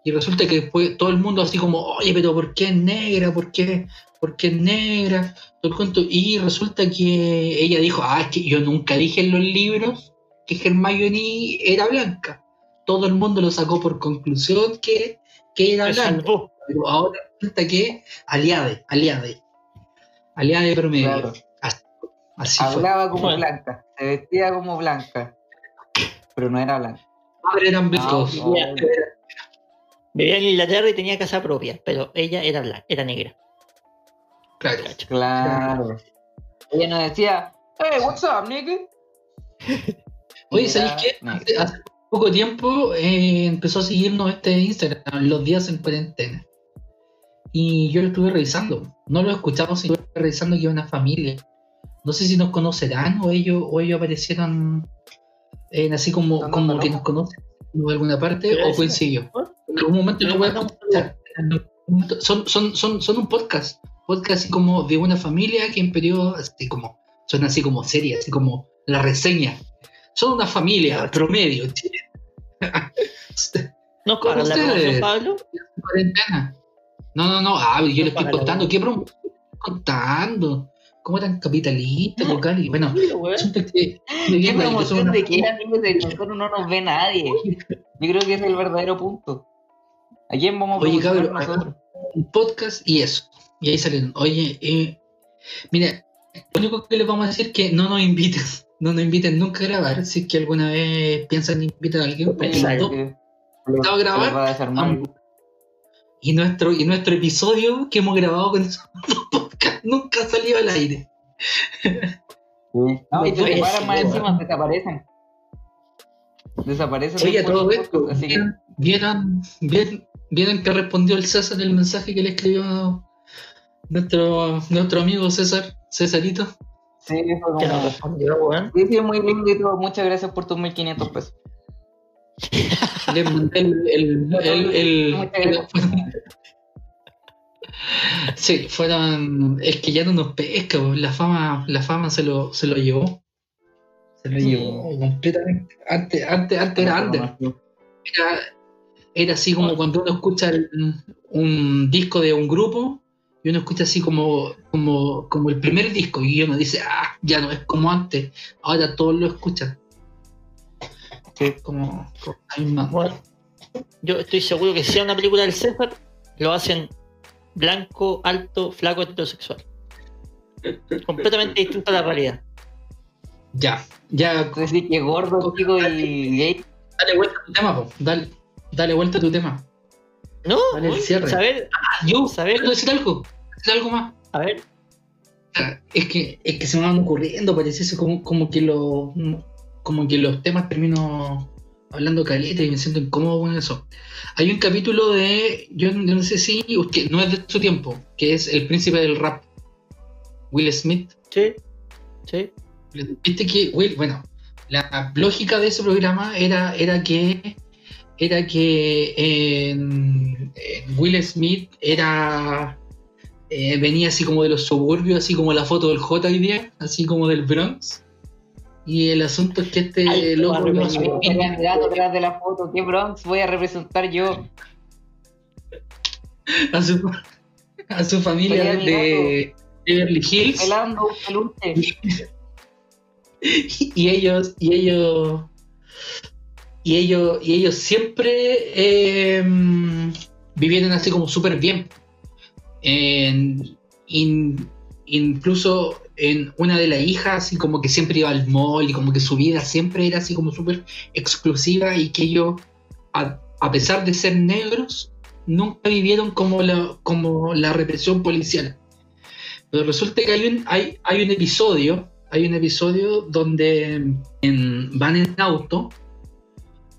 Y resulta que después todo el mundo así como, oye, pero ¿por qué es negra? ¿Por qué? ¿Por qué es negra? Todo el cuento. Y resulta que ella dijo, ah, es que yo nunca dije en los libros que Hermione era blanca. Todo el mundo lo sacó por conclusión que, que era blanca. Pero ahora resulta que aliade, aliade. Aliade promedio. Claro. Así, así fue. Hablaba como Bueno. blanca, se vestía como blanca, pero no era blanca. Ahora eran blancos. Vivía en Inglaterra y tenía casa propia, pero ella era blanca, era negra. Claro. cacho. Claro. Ella nos decía, hey, what's up, nigga? Oye, ¿sabéis qué? negra. Hace, hace poco tiempo eh, empezó a seguirnos este Instagram, los días en cuarentena. Y yo lo estuve revisando. No lo escuchamos, sino estuve revisando que era una familia. No sé si nos conocerán o ellos, o ellos aparecieron en así como, Son como locos. que nos conocen en alguna parte o coincidió. Algún momento lo voy a Son, son, son, son un podcast. Podcast así como de una familia que en periodo así como, son así como series, así como la reseña. Son una familia promedio, chile. ¿Nos ¿Cómo pagan la promoción, Pablo? No, no, no. Ah, yo le estoy contando. ¿Qué promo? estoy contando? ¿Cómo tan capitalista, local? Y bueno. ¿Qué promoción de qué, amigos? De nosotros no nos ve nadie. Yo creo que es el verdadero punto. ¿A quién vamos a Oye, cabrón, nosotros? un podcast y eso. Y ahí salieron. Oye, eh, mira, lo único que les vamos a decir es que no nos inviten. No nos inviten nunca a grabar. Si es que alguna vez piensan invitar a alguien, Estaba a grabar, a. Y nuestro, y nuestro episodio que hemos grabado con esos dos podcasts nunca ha salido al aire. No, y Oye, separan más encima, desaparecen. Desaparecen. Oye, todo esto, podcast, así que ¿vieron, vieron, que respondió el César el mensaje que le escribió nuestro, nuestro amigo César, Cesarito? sí, fue Que nos respondió, weón. Sí, sí, muy lindo y todo. Muchas gracias por tus 1500 pesos. Le mandé el, el. Sí, fueron. Es que ya no nos pesca, la fama, la fama se lo, se lo llevó. Se lo Sí. llevó completamente. Antes, antes, antes era under. Era, era así como cuando uno escucha el- un disco de un grupo y uno escucha así como, como, como el primer disco y uno dice, ah, ya no es como antes, ahora todos lo escuchan. Sí. Como, como la misma- Bueno, yo estoy seguro que si sea una película del César, lo hacen blanco, alto, flaco, heterosexual. Completamente distinto a la realidad. Ya, ya, Es decir, que gordo, chico y gay. dale vuelta a tu tema, po. Dale, dale vuelta a tu tema. No, Dale el cierre. saber, Ah, yo, Saber- ¿puedo decir algo? ¿Decir algo más? a ver, Ah, Es que, es que se me van ocurriendo, parece como, como que los como que los temas termino hablando caleta y me siento incómodo con eso. Hay un capítulo de, yo no yo no sé si, que no es de su tiempo, que es El Príncipe del Rap, Will Smith. sí, sí, Viste que, Will, bueno, la lógica de ese programa era, era que era que en- en Will Smith era eh, venía así como de los suburbios, así como la foto del J hoy día, así como del Bronx. Y el asunto es que este Ay, loco no candidato detrás de la foto, ¿qué Bronx voy a representar yo? a su, a su familia de Beverly Hills. Pelando un peluche. y ellos y ellos y ellos y ellos siempre eh, vivieron así como súper bien. En- in- incluso en una de las hijas así como que siempre iba al mall y como que su vida siempre era así como súper exclusiva y que ellos a, pesar de ser negros nunca vivieron como la, como la represión policial. Pero resulta que hay un, hay, hay un episodio hay un episodio donde en- van en auto,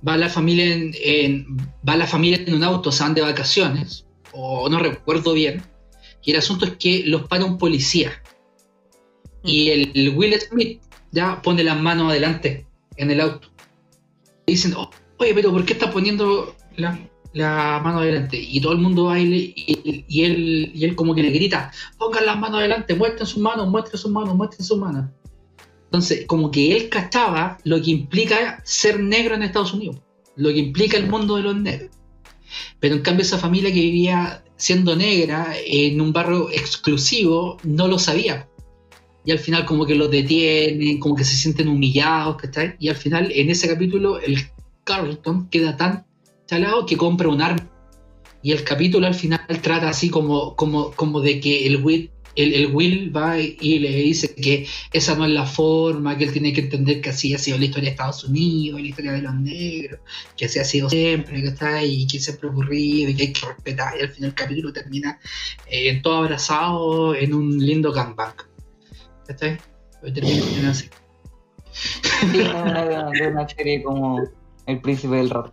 va la familia en, en- va la familia en un auto, se van de vacaciones, o no recuerdo bien, y el asunto es que los para un policía. Y el, el Will Smith ya pone las manos adelante en el auto. Y dicen, "Oh, oye, pero ¿por qué está poniendo la, la mano adelante? Y todo el mundo baila y, y él, y él como que le grita, pongan las manos adelante, muestren sus manos, muestren sus manos, muestren sus manos. Entonces, como que él cachaba lo que implica ser negro en Estados Unidos, lo que implica el mundo de los negros. Pero en cambio esa familia que vivía siendo negra en un barrio exclusivo no lo sabía. Y al final como que los detienen, como que se sienten humillados. Y al final en ese capítulo el Carlton queda tan chalado que compra un arma. Y el capítulo al final trata así como, como, como de que el Will, el, el Will va y le dice que esa no es la forma, que él tiene que entender que así ha sido la historia de Estados Unidos, la historia de los negros, que así ha sido siempre, que está y que siempre ha ocurrido y que hay que respetar. Y al final el capítulo termina eh, todo abrazado en un lindo gangbang. ¿Cachai? Hoy termina así. Sí, de una, de una serie como El Príncipe del Rap.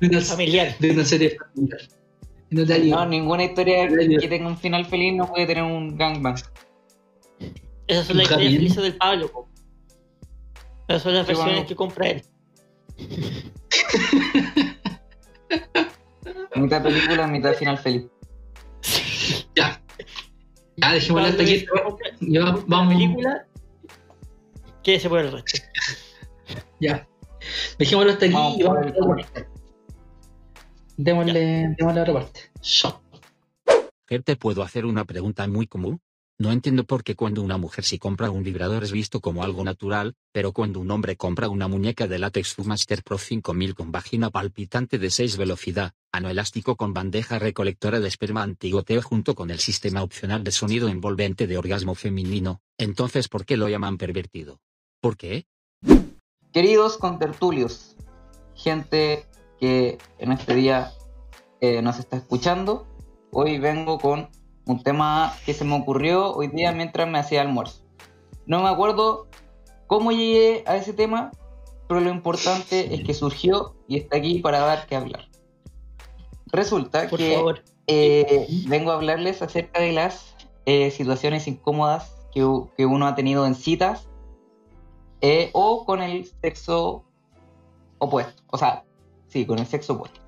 De una, familiar. de una serie familiar. No te haría- No, ninguna historia que tenga un final feliz no puede tener un gangbang. Esas son las historias felices del Pablo. po. Esas son las Sí, versiones bueno. que compra él. Mitad película, mitad final feliz. Ya. Ya, dejémoslo hasta aquí. Ya, la vamos. película, quédese por el resto. Ya. Dejémoslo hasta aquí Vamos y vamos por a Démosle, démosle a otra parte. Chao. Ger, ¿Te puedo hacer una pregunta muy común? No entiendo por qué cuando una mujer sí compra un vibrador es visto como algo natural, pero cuando un hombre compra una muñeca de látex Master Pro 5000 con vagina palpitante de 6 velocidad, ano elástico con bandeja recolectora de esperma antigoteo junto con el sistema opcional de sonido envolvente de orgasmo femenino, entonces ¿por qué lo llaman pervertido? ¿Por qué? Queridos contertulios, gente que en este día eh, nos está escuchando, hoy vengo con un tema que se me ocurrió hoy día mientras me hacía almuerzo. No me acuerdo cómo llegué a ese tema, pero lo importante es que surgió y está aquí para dar que hablar. Resulta Por que favor. eh, vengo a hablarles acerca de las eh, situaciones incómodas que, que uno ha tenido en citas eh, o con el sexo opuesto. O sea, sí, con el sexo opuesto.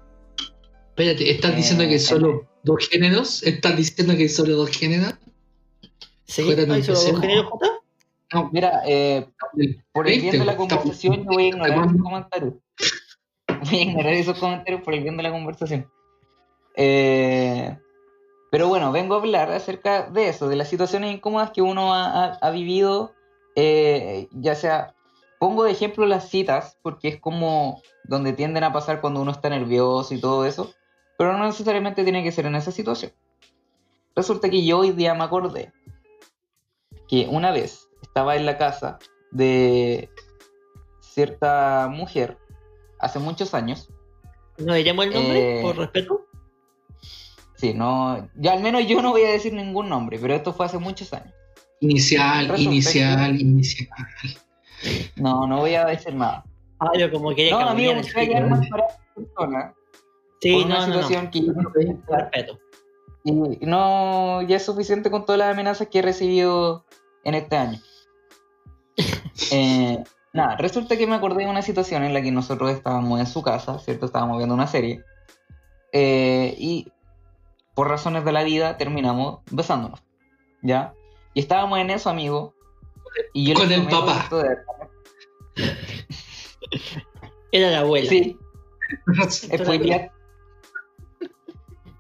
Espérate, ¿estás Eh, diciendo que eh. solo dos géneros? ¿Estás diciendo que hay solo dos géneros? ¿Sí? ¿Hay solo dos géneros, Jota? No, Mira, eh, por el bien de la conversación, yo voy a ignorar esos comentarios. Voy a ignorar esos comentarios por el bien de la conversación. Eh, Pero bueno, vengo a hablar acerca de eso, de las situaciones incómodas que uno ha, ha- ha vivido, eh, ya sea, pongo de ejemplo las citas, porque es como donde tienden a pasar cuando uno está nervioso y todo eso, pero no necesariamente tiene que ser en esa situación. Resulta que yo hoy día me acordé que una vez estaba en la casa de cierta mujer, hace muchos años, ¿No le llamo el nombre? Eh, Por respeto. sí, no, ya al menos yo no voy a decir ningún nombre, pero esto fue hace muchos años. Inicial, inicial, inicial. No, no voy a decir nada. Ah, yo como quería No, amigo, cambiar me a quedar más para esta persona Sí, por una no, no, no. situación que yo no a respeto. y no ya es suficiente con todas las amenazas que he recibido en este año. Eh, nada, resulta que me acordé de una situación en la que nosotros estábamos en su casa, ¿cierto? Estábamos viendo una serie. eh, y por razones de la vida terminamos besándonos, ¿ya? Y estábamos en eso, amigo. Y yo Con el papá. de- Era la abuela. Sí, spoilear.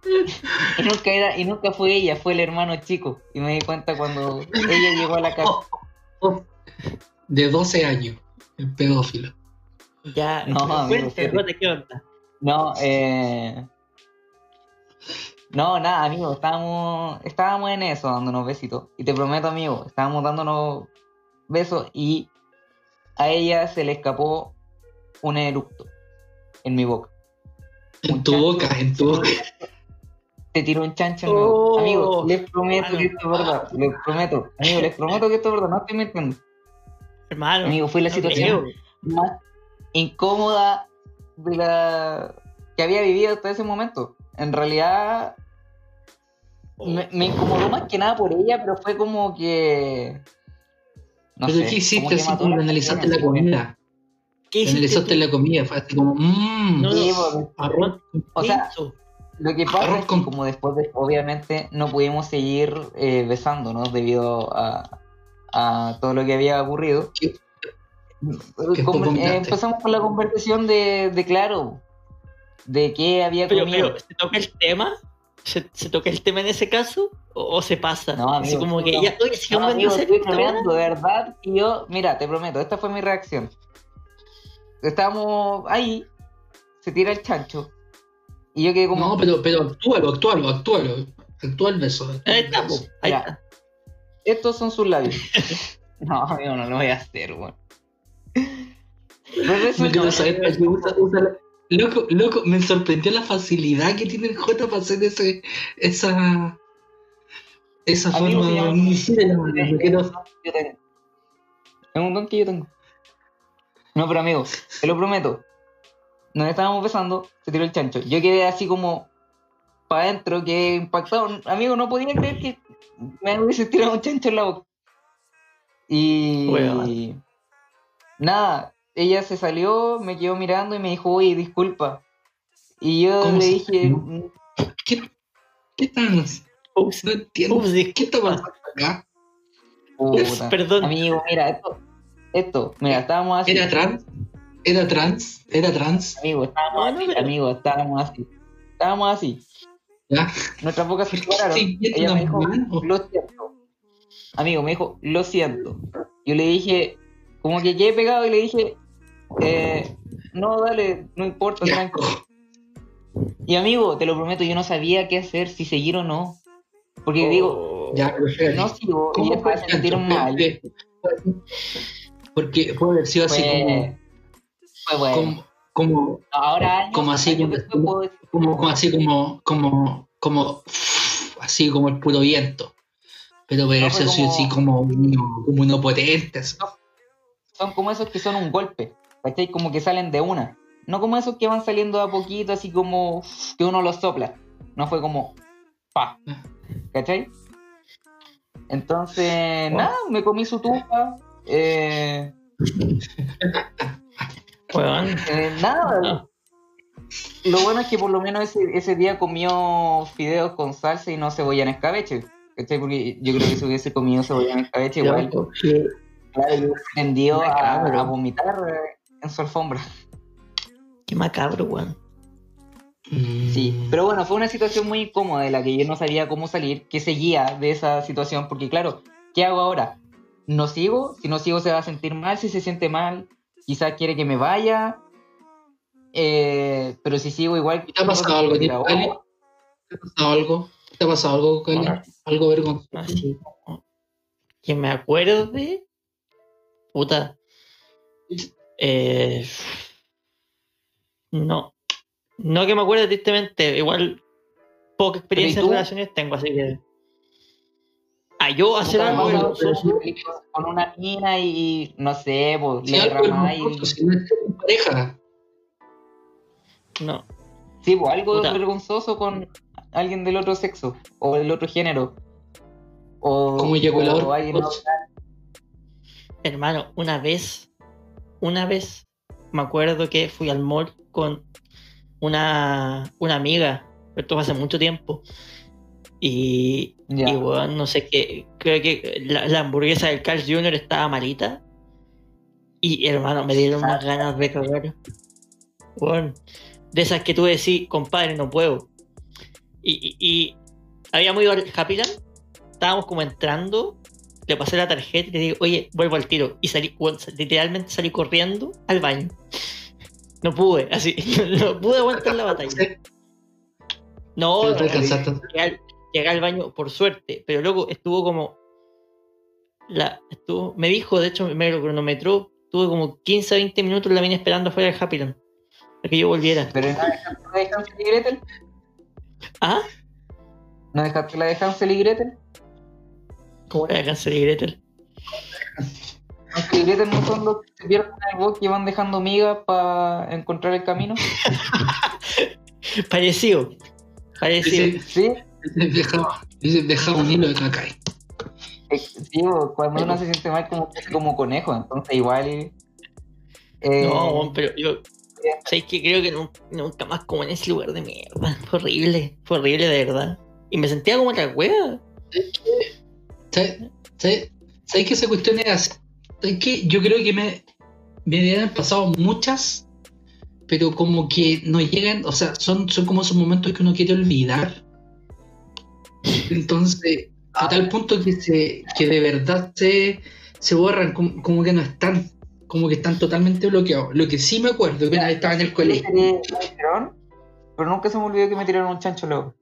Y nunca, era, y nunca fue ella, fue el hermano chico. Y me di cuenta cuando ella llegó a la casa. De 12 años, el pedófilo. Ya, No, amigo, cuente, serio. Rote, ¿qué onda? No, eh. No, nada, amigo, estábamos, estábamos en eso, dándonos besitos. Y te prometo, amigo, estábamos dándonos besos y a ella se le escapó un eructo en mi boca. En tu boca, en tu boca. Te tiró un chancho en mi Oh, boca. Amigo, les prometo hermano. que esto es verdad. Les prometo, amigo, les prometo que esto es verdad. No estoy mintiendo. Hermano. Amigo, fue la no situación creo. más incómoda de la que había vivido hasta ese momento. En realidad me, me incomodó más que nada por ella, pero fue como que no Pero sé, ¿qué hiciste así como la analizaste la comida? ¿Qué hiciste Analizaste la comida, fue así como, mmm, No, no. Pues, arroz. o sea, lo que pasa Arroz es que con- como después de obviamente no pudimos seguir eh, besándonos debido a, a todo lo que había ocurrido. ¿Qué? ¿Qué Conver- eh, empezamos con la conversación de, de claro, de qué había Pero, comido. pero, ¿se toca el tema? ¿Se, se toca el tema en ese caso? ¿O, o se pasa? No, Así amigo, como que ya, oye, si No, amigo, estoy de verdad. Y yo, mira, te prometo, esta fue mi reacción. Estábamos ahí, se tira el chancho. Y yo quedé como. No, pero, pero actúalo, actúalo, actúalo. Actúa el beso. actúa Ahí está, beso. ahí está. Estos son sus labios. no, amigo, no lo voy a hacer, weón. Pero No resulta- saber usa la- Loco, loco, me sorprendió la facilidad que tiene el J para hacer ese, esa, esa Amigo, forma de. Es un don que yo tengo. Es un don que yo tengo. No, pero amigo, te lo prometo. Nos estábamos besando, se tiró el chancho. Yo quedé así como para adentro, que impactado. Amigo, no podía creer que me hubiese tirado un chancho en la boca. Y Weón. nada, ella se salió, me quedó mirando y me dijo, oye, disculpa. Y yo ¿Cómo le dije? "Mm, ¿Qué, qué estás? Ups, No entiendo. ups, ¿Qué está pasando acá? puta". Perdón. Amigo, mira, esto, esto, mira, estábamos así. ¿Era trans? ¿Era trans? ¿Era trans? Amigo, estábamos No, no, así, amigo, estábamos así. Estábamos así. ¿Ya? Nuestras bocas se ¿Por qué separaron. Ella me dijo, lo siento. Amigo, me dijo, lo siento. Yo le dije, como que quedé pegado y le dije, eh, no, dale, no importa, tranquilo. Y amigo, te lo prometo, yo no sabía qué hacer, si seguir o no. Porque digo, Oh. Ya, pero espérate. no sigo, y ¿Cómo ella fue se chancho? mal. Porque- puede haber sido así Fue, fue bueno. como, como, Ahora, años, como así, como- después como, como así como, como, como, así como el puro viento. Pero puede haber sido como- así como uno, como uno potente. así. son como esos que son un golpe, ¿cachai? Como que salen de una. No como esos que van saliendo de a poquito, así como que uno los sopla. No fue como pa, ¿cachai? Entonces, nada, me comí su tufa. Eh, Weón. eh, nada, No. lo bueno es que por lo menos ese, ese día comió fideos con salsa y no cebolla en escabeche. ¿Cachai? Porque yo creo que si hubiese comido cebolla en escabeche, igual qué- claro, yo tendió a, a vomitar eh, en su alfombra. Qué macabro, weón. Sí, Mm, pero bueno, fue una situación muy incómoda de la que yo no sabía cómo salir, que seguía de esa situación, porque claro, ¿qué hago ahora? ¿No sigo? Si no sigo se va a sentir mal, si se siente mal, quizás quiere que me vaya, eh, pero si sigo igual... ¿Te ha pasado algo, ¿Te ha pasado algo? ¿Te ha pasado algo, Cali? Ah. Algo vergonzoso. Como que me acuerde. Puta. Eh, no. No que me acuerde tristemente. Igual poca experiencia en relaciones tengo, así que. A yo hacer algo. con una mina y, y no sé, pues, Si le si no pareja. No. Sí, pues algo Puta. vergonzoso con alguien del otro sexo o del otro género. O, Como eyaculador o alguien precoz. Hermano, una vez. Una vez. Me acuerdo que fui al mall con una, una amiga. Esto fue hace mucho tiempo. Y, weón, no sé qué. Creo que la, la hamburguesa del Carl Jr. estaba malita. Y hermano, me dieron unas ganas de cagar. Weón, de esas que tú decís, compadre, no puedo. Y, y, y habíamos ido al Happyland. Estábamos como entrando. Le pasé la tarjeta y le digo, oye, vuelvo al tiro. Y salí, literalmente salí corriendo al baño. No pude, así. No pude aguantar la batalla. No, no, alcanzaste. llegué al, llegué al baño por suerte, pero luego estuvo como. La, estuvo, me dijo, de hecho, me lo cronometró. Tuve como 15 a 20 minutos la vine esperando afuera del Happyland. Para que yo volviera. Pero no dejaste la de Hansel y Gretel. ¿Ah? ¿No dejaste la de Hansel y Gretel? ¿Cómo era Cáncer y Gretel? Y Gretel no son los que se pierden en el bosque y van dejando migas para encontrar el camino. Parecido. Parecido. Sí, dejaba, dice, dejaba un hilo de caca ahí. eh, sí, cuando uno se siente mal como, como conejo, entonces igual. eh, No, pero yo. ¿Sabes que Creo que nunca, nunca más como en ese lugar de mierda. Fue horrible. Fue horrible, de verdad. Y me sentía como la wea. ¿Sabes ¿sabes- sabes que esa cuestión es así? ¿Sabes qué? Yo creo que me, me han pasado muchas, pero como que no llegan, o sea, son, son como esos momentos que uno quiere olvidar. Entonces, a tal punto que, se, que de verdad se, se borran, como, como que no están, como que están totalmente bloqueados. Lo que sí me acuerdo que una vez estaba en el colegio. Pero nunca se me olvidó que me tiraron un chancho luego.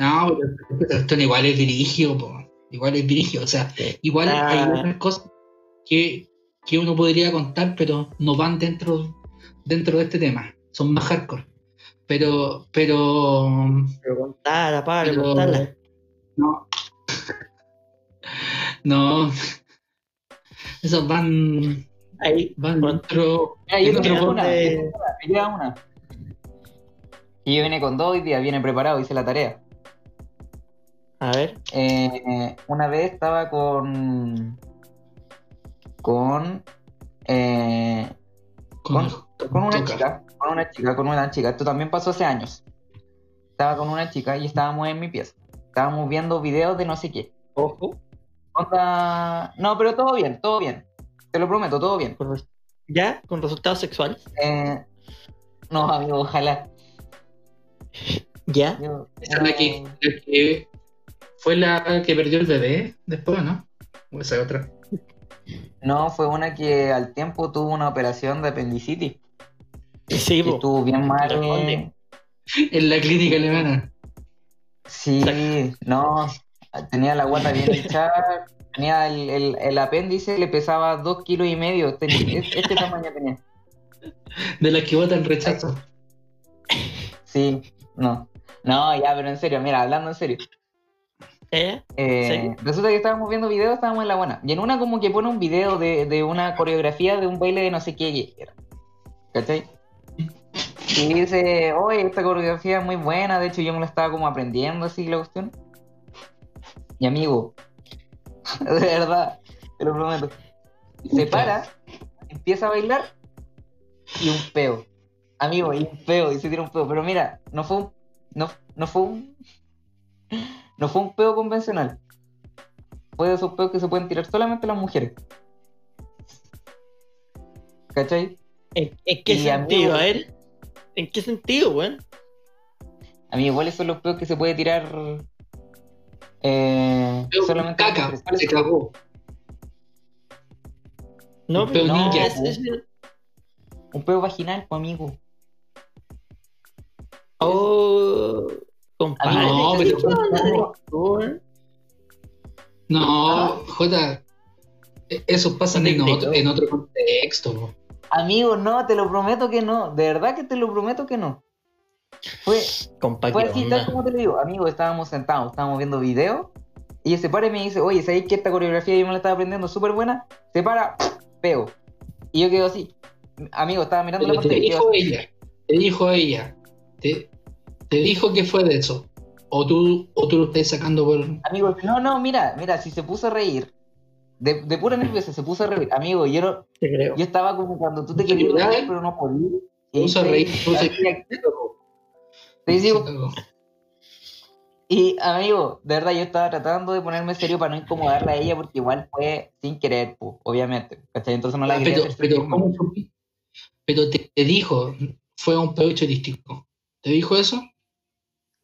No, pero esto igual es dirigio, po. igual es dirigio, o sea, igual Ah. hay otras cosas que, que uno podría contar, pero no van dentro, dentro de este tema, son más hardcore. Pero, pero, Pero contala, Pablo, pero contala. no, no, esos van, Ahí, van dentro, yo dentro tengo de- una, una. Y yo vine con dos hoy día, viene preparado, hice la tarea. a ver. Eh, una vez estaba con. con. eh, con, una chica. Con una chica, con una chica. Esto también pasó hace años. Estaba con una chica y estábamos en mi pieza. Estábamos viendo videos de no sé qué. Ojo. Onda. No, pero todo bien, todo bien. Te lo prometo, todo bien. ¿Ya? ¿Con resultados sexuales? Eh, no, amigo, ojalá. ¿Ya? Esa es la que, la que fue la que perdió el bebé después, ¿no? O esa es otra. No, fue una que al tiempo tuvo una operación de apendicitis. Sí, po. estuvo bien mal. En la clínica alemana. Sí, no. Tenía la guata bien hinchada. Tenía el, el, el apéndice, le pesaba dos kilos y medio. Tenía- este tamaño tenía. De las que votan rechazo. Sí, no. No, ya, pero en serio, mira, hablando en serio. ¿Ya? Eh, ¿Serio? resulta que estábamos viendo videos, estábamos en la buena. Y en una como que pone un video de, de una coreografía de un baile de no sé qué. ¿Cachai? Y dice, oye, esta coreografía es muy buena, de hecho yo me la estaba como aprendiendo así la cuestión. Y amigo, de verdad, te lo prometo. Se para, empieza a bailar y un peo. Amigo, y un peo, y se tira un peo. Pero mira, no fue un. No, no fue un. No fue un peo convencional. Fue de esos peos que se pueden tirar solamente las mujeres. ¿Cachai? ¿En, en qué Y, sentido? amigo, A ver. ¿En qué sentido, weón? A mí igual son los peos que se puede tirar eh, solamente caca, se cagó. No, Un pero peo no, ninja. es- es- Un peo vaginal, pues amigo. Oh, compadre. No, ¿qué pero-? No, Jota, e- eso pasa en otro, en otro contexto. Amigo, no, te lo prometo que no. De verdad que te lo prometo que no. Fue, Compa, fue ¿qué así, tal como te lo digo. Amigo, estábamos sentados, estábamos viendo video. Y ella se para y me dice, oye, ¿sabéis que esta coreografía yo me la estaba aprendiendo súper buena? Se para, peo. Y yo quedo así. Amigo, estaba mirando la Pero te pantalla. quedo dijo ella, te dijo ella, te, te dijo que fue de eso. O tú, o tú lo estás sacando por. Amigo, no, no, mira, mira, si se puso a reír, de, de pura nerviosa se puso a reír. Amigo, yo, no- Te creo. yo estaba como cuando tú te querías reír, pero no podías. Se puso a reír, se puso a- Sí, sí, se cagó. Y amigo, de verdad yo estaba tratando de ponerme serio para no incomodarla a ella porque igual fue sin querer, pues, obviamente. ¿cachai? Entonces no la quería Pero, te, te dijo, fue un pedo turístico. ¿Te dijo eso?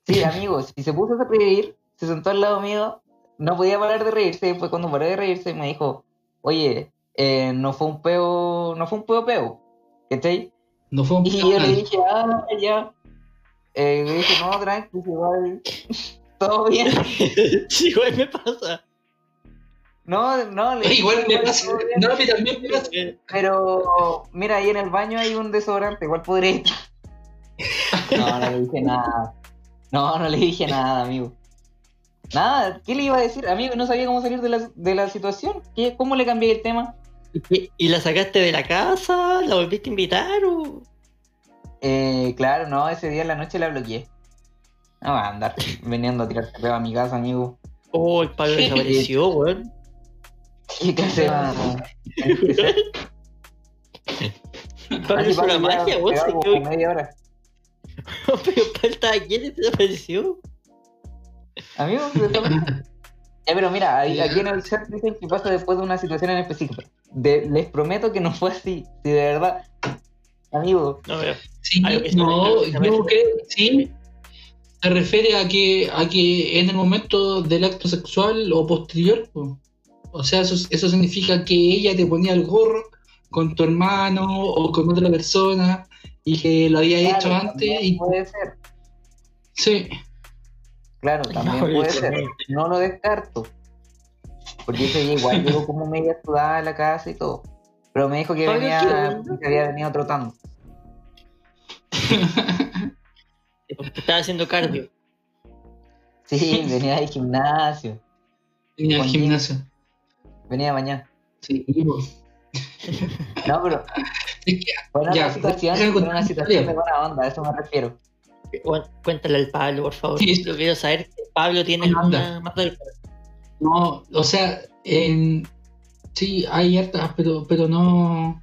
Sí, amigo, si se puso a reír, se sentó al lado mío, no podía parar de reírse, fue cuando paré de reírse me dijo, oye, eh, no fue un peo, no fue un peo peo, ¿cachai? No fue un Y pedo yo le dije, ah, ya. Eh, le dije, no, tranqui, igual, todo bien. Sí, güey, me pasa. No, no, le dije, Igual me "Igual, pasa. todo bien". No, a mí también me pasa. Pero, mira, ahí en el baño hay un desodorante, igual podría ir. No, no le dije nada. No, no le dije nada, amigo. Nada, ¿qué le iba a decir? Amigo, no sabía cómo salir de la, de la situación. ¿Qué, ¿Cómo le cambié el tema? ¿Y, y la sacaste de la casa? ¿La volviste a invitar o...? Eh, claro, no, ese día en la noche la bloqueé. No va a andar veniendo a tirarte peo a mi casa, amigo. Oh, el Pablo desapareció, weón. ¿Y qué hacemos? Pablo hizo la magia, weón. Se quedó... media hora. Pero estaba aquí y desapareció. Amigo, Ya, pero mira, ahí- aquí en el chat dicen que pasa después de una situación en específico. De- les prometo que no fue así. Si de verdad, amigo, No, pero... Sí, no, yo creo que sí. Se refiere a que, a que en el momento del acto sexual o posterior, po. o sea, eso, eso significa que ella te ponía el gorro con tu hermano o con otra persona y que lo había hecho claro, antes también y puede ser. sí, Claro, también No, puede ser. no. No lo descarto. Porque ese día igual llegó como media sudada a la casa y todo. Pero me dijo que venía, que había venido trotando. Porque estaba haciendo cardio. Sí, venía del gimnasio. tenía el Con gimnasio. Venía mañana. Sí. No, pero Es que, una situación, una de buena onda, a eso me refiero. Bueno, cuéntale al Pablo, por favor. Sí. Yo quiero saber Pablo tiene una más del- No, o sea, en, sí, hay hartas, pero, pero no,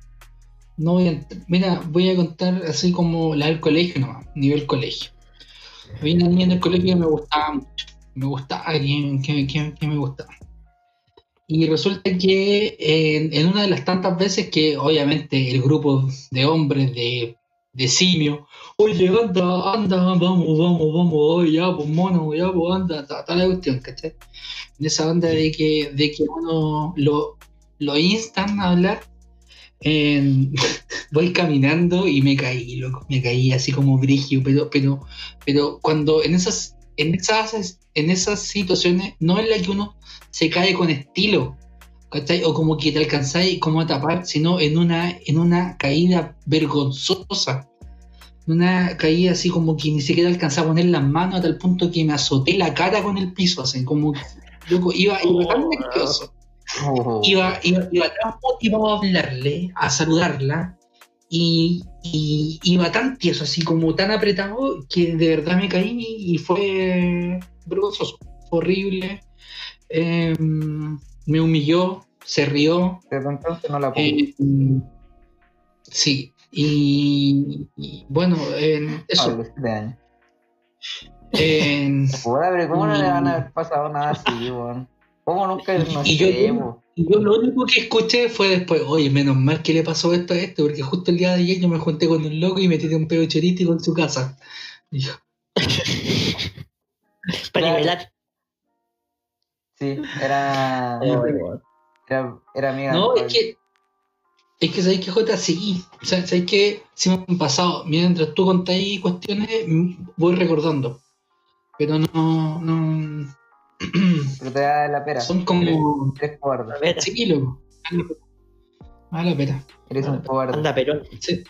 no voy a, mira, voy a contar así como la del colegio nomás, nivel colegio. Había una niña en el colegio que me gustaba mucho, me gustaba, que, que- que- que me gustaba. Y resulta que en, en una de las tantas veces que obviamente el grupo de hombres de, de simio, oye, anda, anda, vamos, vamos, vamos, ya, pues mono, ya, pues anda, ta- tal la cuestión, ¿cachai? En esa onda de que, de que uno lo, lo instan a hablar, en- voy caminando y me caí, loco, me caí así como brigio, pero, pero, pero cuando en esas, en esas, en esas situaciones no es la que uno se cae con estilo, ¿cachai? O como que te alcanzáis como a tapar, sino en una, en una caída vergonzosa. Una caída así como que ni siquiera alcanzaba a poner las manos a tal punto que me azoté la cara con el piso, así como loco, iba, iba tan Oh, nervioso Oh. iba, iba, iba tan motivado a hablarle, a saludarla, y, y iba tan tieso, así como tan apretado, que de verdad me caí y fue vergonzoso, horrible. Eh, me humilló, se rió. Desde entonces no la pongo. eh, sí, y, y bueno, en eso. Pero ¿cómo no le van a haber pasado nada así, weón? ¿Cómo nunca? No Y yo- sé. Y yo lo único que escuché fue después, oye, menos mal que le pasó esto a este, porque justo el día de ayer yo me junté con un loco y me tiré un pedo chorístico en su casa. Dijo, Para nivelar. Sí, era. Era, era amiga. no, es que, es que sabéis que Jota, sí, o sea, sabéis que si me han pasado, mientras tú contáis cuestiones, voy recordando. Pero no, no, Pero te da la pera. son como, Eres cobarde. Sí, loco, a la pera. Eres un cobarde. anda, Perón. Sí.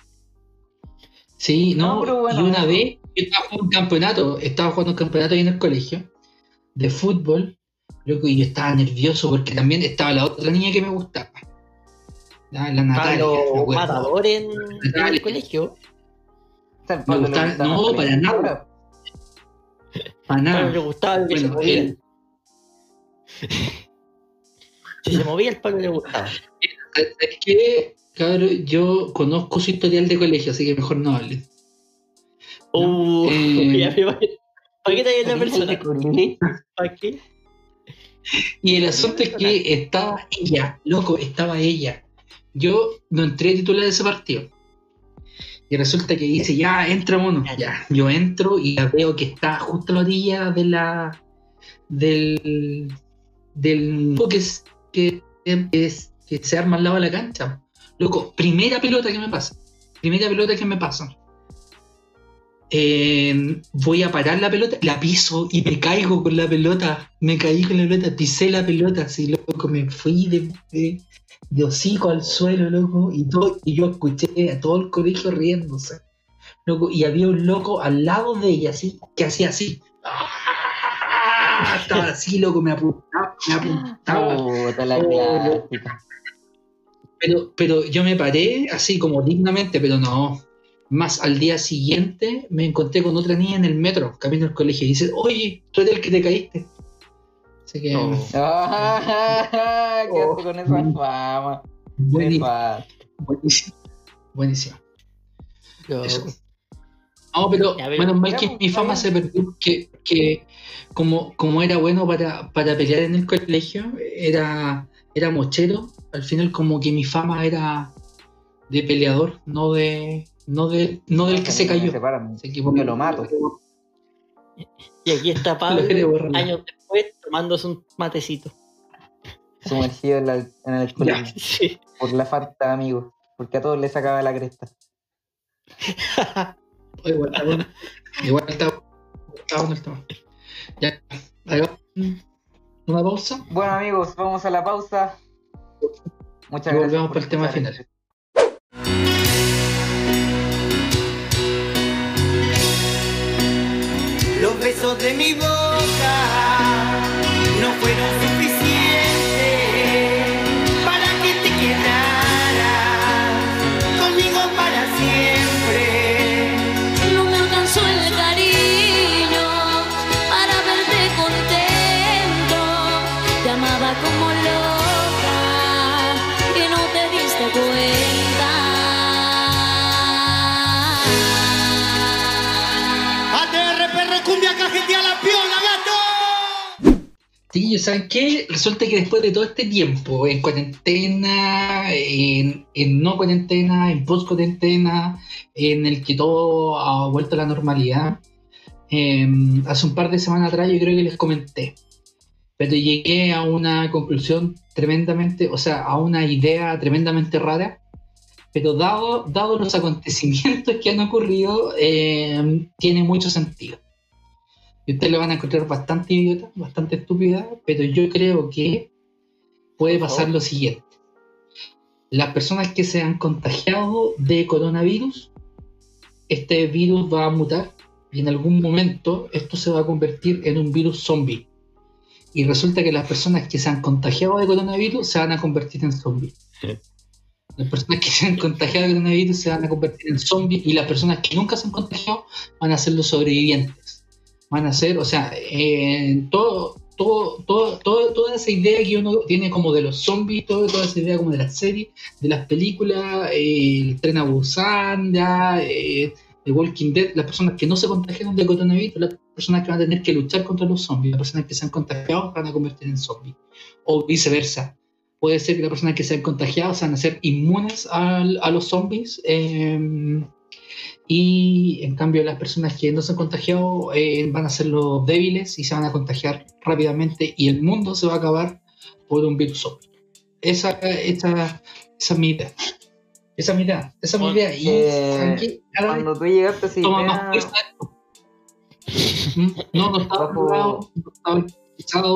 Sí, no, No, pero bueno, y una eso. vez yo estaba jugando un campeonato, estaba jugando un campeonato ahí en el colegio de fútbol, loco, y yo estaba nervioso porque también estaba la otra niña que me gustaba. La, la Natalia, me Pablo acuerdo. Matador en, en el Natalia. colegio. El Me gustaba- gustaba no, para nada. Para nada. le gustaba que se Bueno, él, Si se movía, el Pablo le gustaba. ¿sabes qué? Cabrón, yo conozco su historial de colegio, así que mejor no hablen. Uh, Eh. ya, ¿para qué- ¿Para qué te la ¿Por qué persona? ¿Para qué? Y el asunto es que estaba ella, loco, estaba ella. Yo no entré titular de ese partido. Y resulta que dice, ya, entra mono. Ya, yo entro y la veo que está justo a la orilla de la. del. Del. que, es- que, es- que se arma al lado de la cancha. Loco, primera pelota que me pasa. Primera pelota que me pasa. Eh, voy a parar la pelota, la piso y me caigo con la pelota. Me caí con la pelota, pisé la pelota, así loco, me fui de, de, de hocico al suelo, loco, y todo, y yo escuché a todo el colegio riéndose. Loco, y había un loco al lado de ella, así, que hacía así. ¡Ah! Estaba así, loco, me apuntaba, me apuntaba. La Oh. Pero, pero yo me paré así como dignamente, pero no. Más al día siguiente me encontré con otra niña en el metro, camino al colegio, y dice, oye, tú eres el que te caíste. Así que. Ah, Quédate con esa fama. buenísimo. Buenísimo. Yo- Eso. No, pero menos mal que mi fama se perdió, que, que como, como era bueno para, para pelear en el colegio, era, era mochero, al final como que mi fama era de peleador, no de no de, no del que se cayó. separan. Se equivocó. Yo lo mato. Y aquí está Pablo, años después, tomándose un matecito. Sumergido en, la- en el alcoholismo. Sí. Por la falta de amigos. Porque a todos les sacaba la cresta. Igual está bueno. Igual está, está bueno el tema. Ya. Una pausa. Bueno amigos, vamos a la pausa. Muchas Y gracias. volvemos por para el tema final. Los besos de mi boca no fueron suficientes Sí, ¿saben qué? Resulta que después de todo este tiempo, en cuarentena, en, en no cuarentena, en post cuarentena, en el que todo ha vuelto a la normalidad, eh, hace un par de semanas atrás yo creo que les comenté, pero llegué a una conclusión tremendamente, o sea, a una idea tremendamente rara, pero dado, dado los acontecimientos que han ocurrido, eh, tiene mucho sentido. Y ustedes lo van a encontrar bastante idiota, bastante estúpida, pero yo creo que puede pasar lo siguiente. Las personas que se han contagiado de coronavirus, este virus va a mutar y en algún momento esto se va a convertir en un virus zombie. Y resulta que las personas que se han contagiado de coronavirus se van a convertir en zombies. Las personas que se han contagiado de coronavirus se van a convertir en zombies y las personas que nunca se han contagiado van a ser los sobrevivientes van a ser, o sea, eh, todo, todo, todo, todo- toda esa idea que uno tiene como de los zombies, todo- toda esa idea como de las series, de las películas, eh, el tren a Busan, ya, eh, de Walking Dead, las personas que no se contagiaron de coronavirus, las personas que van a tener que luchar contra los zombies, las personas que se han contagiado van a convertir en zombies, o viceversa. Puede ser que las personas que se han contagiado se van a ser inmunes a, los zombies, eh, y en cambio las personas que no se han contagiado eh, van a ser los débiles y se van a contagiar rápidamente y el mundo se va a acabar por un virus zombie. Esa, esa, esa es mi idea. Esa es mi idea. Esa es mi idea. Y Eh, Cuando tú llegaste a esa toma idea, más fuerza esto. ¿Mm? No, no estaba Bajo- no estaba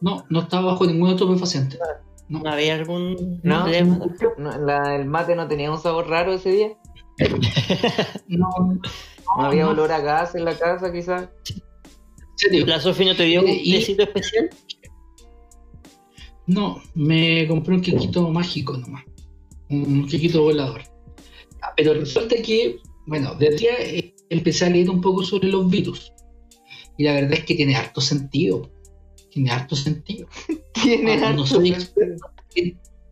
no, no estaba bajo ningún otro estupefaciente. ¿No había algún ¿no? problema? No, la- el mate no tenía un sabor raro ese día. No, no, No había no, olor a gas en la casa, quizás. ¿La Sofi no te dio un tecito especial? No, me compré un quequito mágico nomás. Un quequito volador. Pero resulta que, bueno, desde día eh, empecé a leer un poco sobre los virus. Y la verdad es que tiene harto sentido. Tiene harto sentido. Tiene Ah, no harto soy sentido.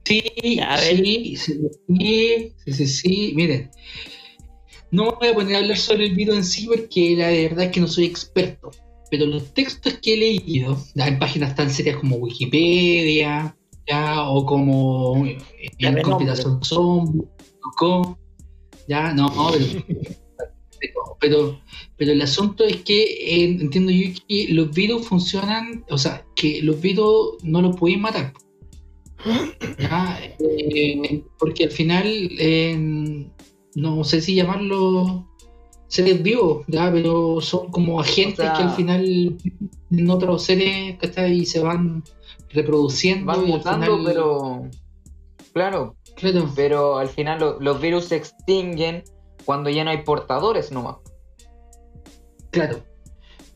Sí, A ver. sí, sí, sí, sí, sí, miren. No me voy a poner a hablar sobre el virus en sí porque la verdad es que no soy experto. Pero los textos que he leído, en páginas tan serias como Wikipedia, ya, o como eh, en o ya, no, pero, pero, pero, el asunto es que eh, entiendo yo que los virus funcionan, o sea, que los virus no los pueden matar. Ya, eh, porque al final, eh, no sé si llamarlo seres vivos, ya, pero son como agentes O sea- que al final en otros seres ¿cachai? y se van reproduciendo Van y al mutando, final, pero. Claro, claro, pero al final lo- los virus se extinguen cuando ya no hay portadores nomás. claro,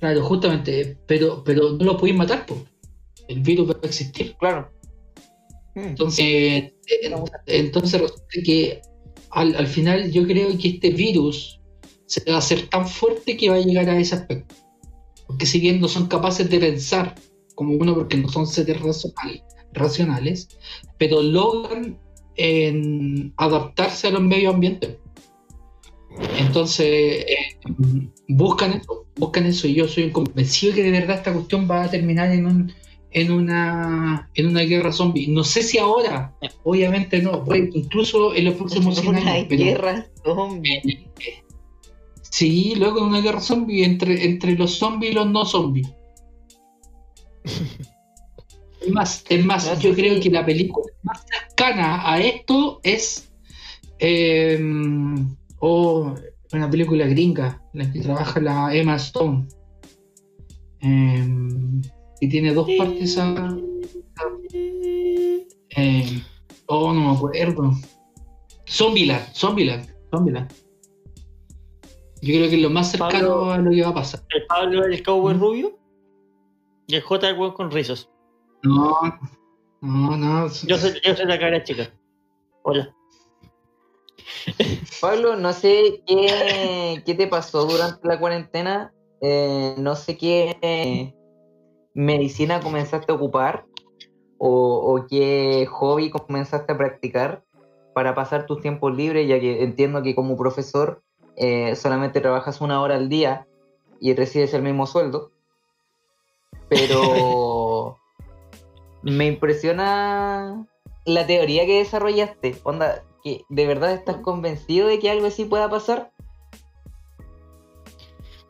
claro, justamente, pero, pero no lo pueden matar, pues. el virus va a existir. Claro. Hmm. Entonces, eh, entonces resulta que al, al final yo creo que este virus se va a hacer tan fuerte que va a llegar a ese aspecto. Porque si bien no son capaces de pensar como uno porque no son seres racional- racionales, pero logran en adaptarse a los medios ambientes. Entonces, eh, buscan eso, buscan eso y yo soy convencido que de verdad esta cuestión va a terminar en un en una en una guerra zombie. No sé si ahora, obviamente no, incluso en los próximos 100 Una años, pero guerra zombie. sí, luego en una guerra zombie entre, entre los zombies y los no zombies. Es más, es más, No yo creo que la película más cercana a esto es eh, o una película gringa, la que trabaja la Emma Stone. Y tiene dos partes a. Eh, oh, no me acuerdo. Zombieland, Zombieland, Zombieland. Yo creo que es lo más cercano Pablo- a lo que va a pasar. El Pablo el cowboy rubio y el J con rizos. No, no, no. Yo soy, yo soy la cara chica. Hola. Pablo, no sé qué, qué te pasó durante la cuarentena. eh, no sé qué medicina comenzaste a ocupar o, o qué hobby comenzaste a practicar para pasar tus tiempos libres, ya que entiendo que como profesor eh, solamente trabajas una hora al día y recibes el mismo sueldo. Pero me impresiona la teoría que desarrollaste. Onda, que de verdad estás convencido de que algo así pueda pasar.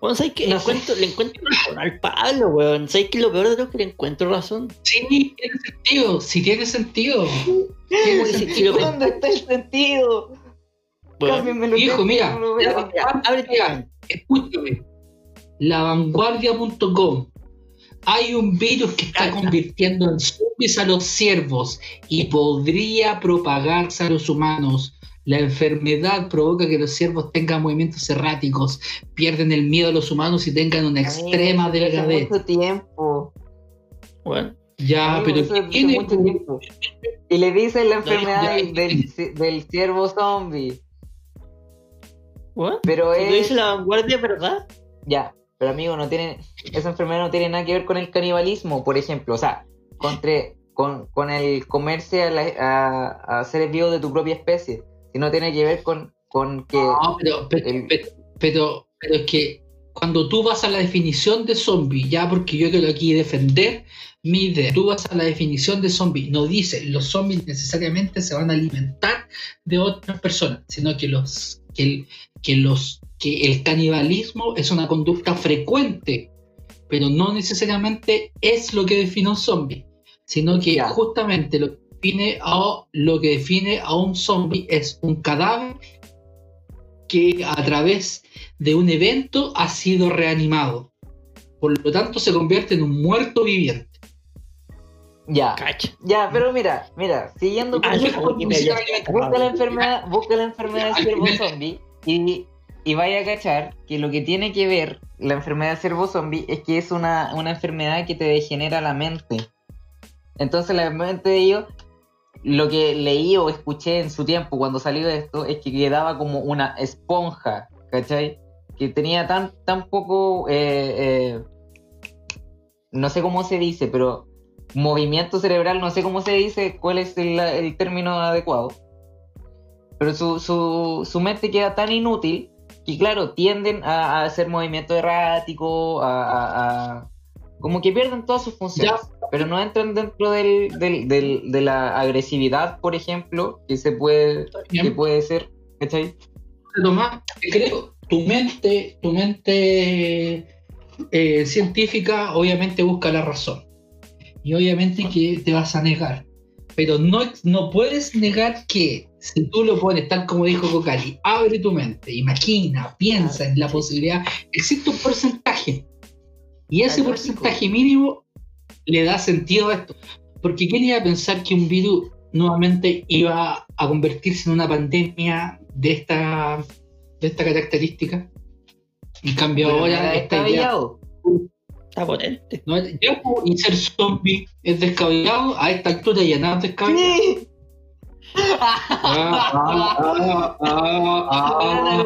Bueno, ¿sabes qué? No le, encuentro, le encuentro razón al Pablo, weón. ¿Sabes qué? Lo peor de todo es que le encuentro razón. Sí, tiene sentido, sí tiene sentido. Tiene sentido. lo- ¿Dónde está el sentido? Cámbienmelo Hijo, mira, lo mira, escúchame. Lavanguardia.com. Hay un virus que está convirtiendo en zombies a los ciervos y podría propagarse a los humanos. La enfermedad provoca que los ciervos tengan movimientos erráticos, pierden el miedo a los humanos y tengan una extrema delgadez. mucho tiempo. Weón. Ya, Amigo, pero eso ¿qué hace tiene? mucho tiempo. Y le dicen la enfermedad ya, del, ya. del, del ciervo zombie. Weón. Pero Si lo es. dice la vanguardia, ¿verdad? Ya, pero amigo, no tiene, esa enfermedad no tiene nada que ver con el canibalismo, por ejemplo. O sea, contra- con, con el comerse a, la- a- a seres vivos de tu propia especie. Sino tiene que ver con, con que No, pero, pero- el- pero- es que cuando tú vas a la definición de zombie, ya porque yo quiero aquí defender mi idea, tú vas a la definición de zombie, no dice los zombies necesariamente se van a alimentar de otras personas, sino que los que el, que los que el canibalismo es una conducta frecuente, pero no necesariamente es lo que define un zombie, sino que Ya. justamente lo que define a, lo que define a un zombie es un cadáver que a través de un evento ha sido reanimado. Por lo tanto, se convierte en un muerto viviente. Ya, Cacha. ya, pero mira, mira, siguiendo con eso, busca la enfermedad, busca la enfermedad del final- zombie y, y vaya a cachar que lo que tiene que ver la enfermedad del ciervo zombie es que es una, una enfermedad que te degenera la mente. Entonces la mente de ellos, lo que leí o escuché en su tiempo cuando salió esto, es que quedaba como una esponja, ¿cachai? Que tenía tan, tan poco, eh, eh, no sé cómo se dice, pero movimiento cerebral, no sé cómo se dice, cuál es el, término adecuado. Pero su, su, su mente queda tan inútil que, claro, tienden a, hacer movimiento errático, a- como que pierden todas sus funciones, pero no entran dentro del, del- del- de la agresividad, por ejemplo, que se puede, que puede ser, ¿cachai? Tomás, creo, tu mente, tu mente eh, científica obviamente busca la razón. Y obviamente que te vas a negar. Pero no, no puedes negar que si tú lo pones tal como dijo Cocali, abre tu mente, imagina, piensa en la posibilidad, existe un porcentaje. Y ese Algo porcentaje mínimo le da sentido a esto. Porque ¿quién iba a pensar que un virus nuevamente iba a convertirse en una pandemia de esta, de esta característica? En cambio Pero ahora esta idea, descabellado. Está potente. no, ya, y ser zombie es descabellado, a esta altura ya nada es descabellado. Sí. Ah, ah, ah, ah, ah.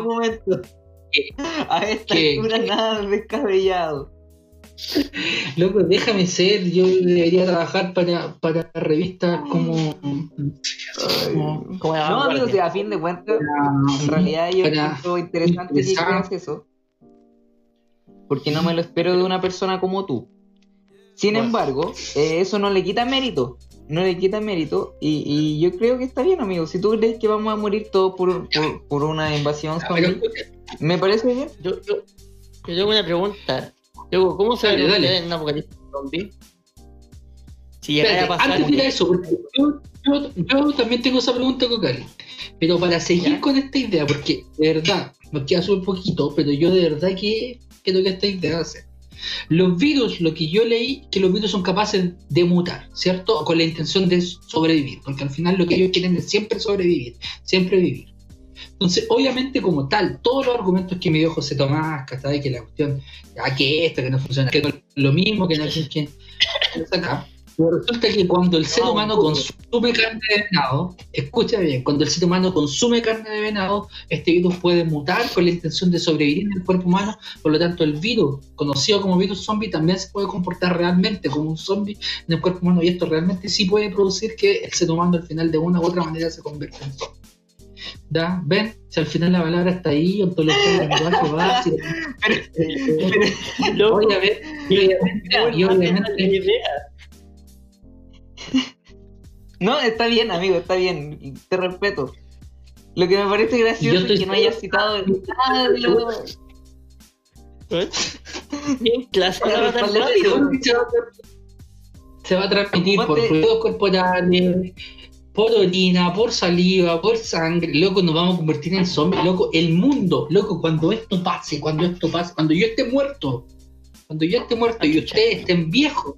A esta altura nada es descabellado. Loco, déjame ser, yo debería trabajar para, para revistas como... como- Como la No, vanguardia. amigo, si a fin de cuentas, en realidad yo encuentro interesante que creas eso. Porque no me lo espero de una persona como tú. Sin Bueno. embargo, eh, eso no le quita mérito. No le quita mérito. Y, y yo creo que está bien, amigo. Si tú crees que vamos a morir todos por, por, por una invasión zombie, me parece bien. Yo, yo, yo tengo una pregunta. Yo, ¿Cómo se Dale, dale. en un apocalipsis zombie? Si llegara a espérate, pasar. antes de eso, porque yo, yo- yo también tengo esa pregunta, Cocali. Pero para seguir Ya. con esta idea, porque de verdad, nos queda súper poquito, pero yo de verdad que quiero que esta idea hace. Los virus, lo que yo leí, que los virus son capaces de mutar, ¿cierto? Con la intención de sobrevivir, porque al final lo que ellos quieren es siempre sobrevivir, siempre vivir. Entonces, obviamente, como tal, todos los argumentos que me dio José Tomás, ¿cachai? Que la cuestión, ah, que esto, que no funciona, que no es lo mismo, que no que, acá. Pero resulta que cuando el ser No, humano consume carne de venado, escucha bien, cuando el ser humano consume carne de venado, este virus puede mutar con la intención de sobrevivir en el cuerpo humano, por lo tanto el virus, conocido como virus zombie, también se puede comportar realmente como un zombie en el cuerpo humano y esto realmente sí puede producir que el ser humano al final de una u otra manera se convierta en zombie. ¿Da? ¿Ven? Si al final la palabra está ahí, ontología del lenguaje básico. Obviamente, y obviamente, y no está bien, amigo, está bien. Te respeto. Lo que me parece gracioso es que no hayas citado nada de lo- ¿Eh? ¿En clase se va a transmitir por fluidos corporales, por orina, por saliva, por sangre. Loco, nos vamos a convertir en zombies. Loco, el mundo, loco, cuando esto pase, cuando esto pase, cuando yo esté muerto, cuando yo esté muerto y ustedes estén viejos,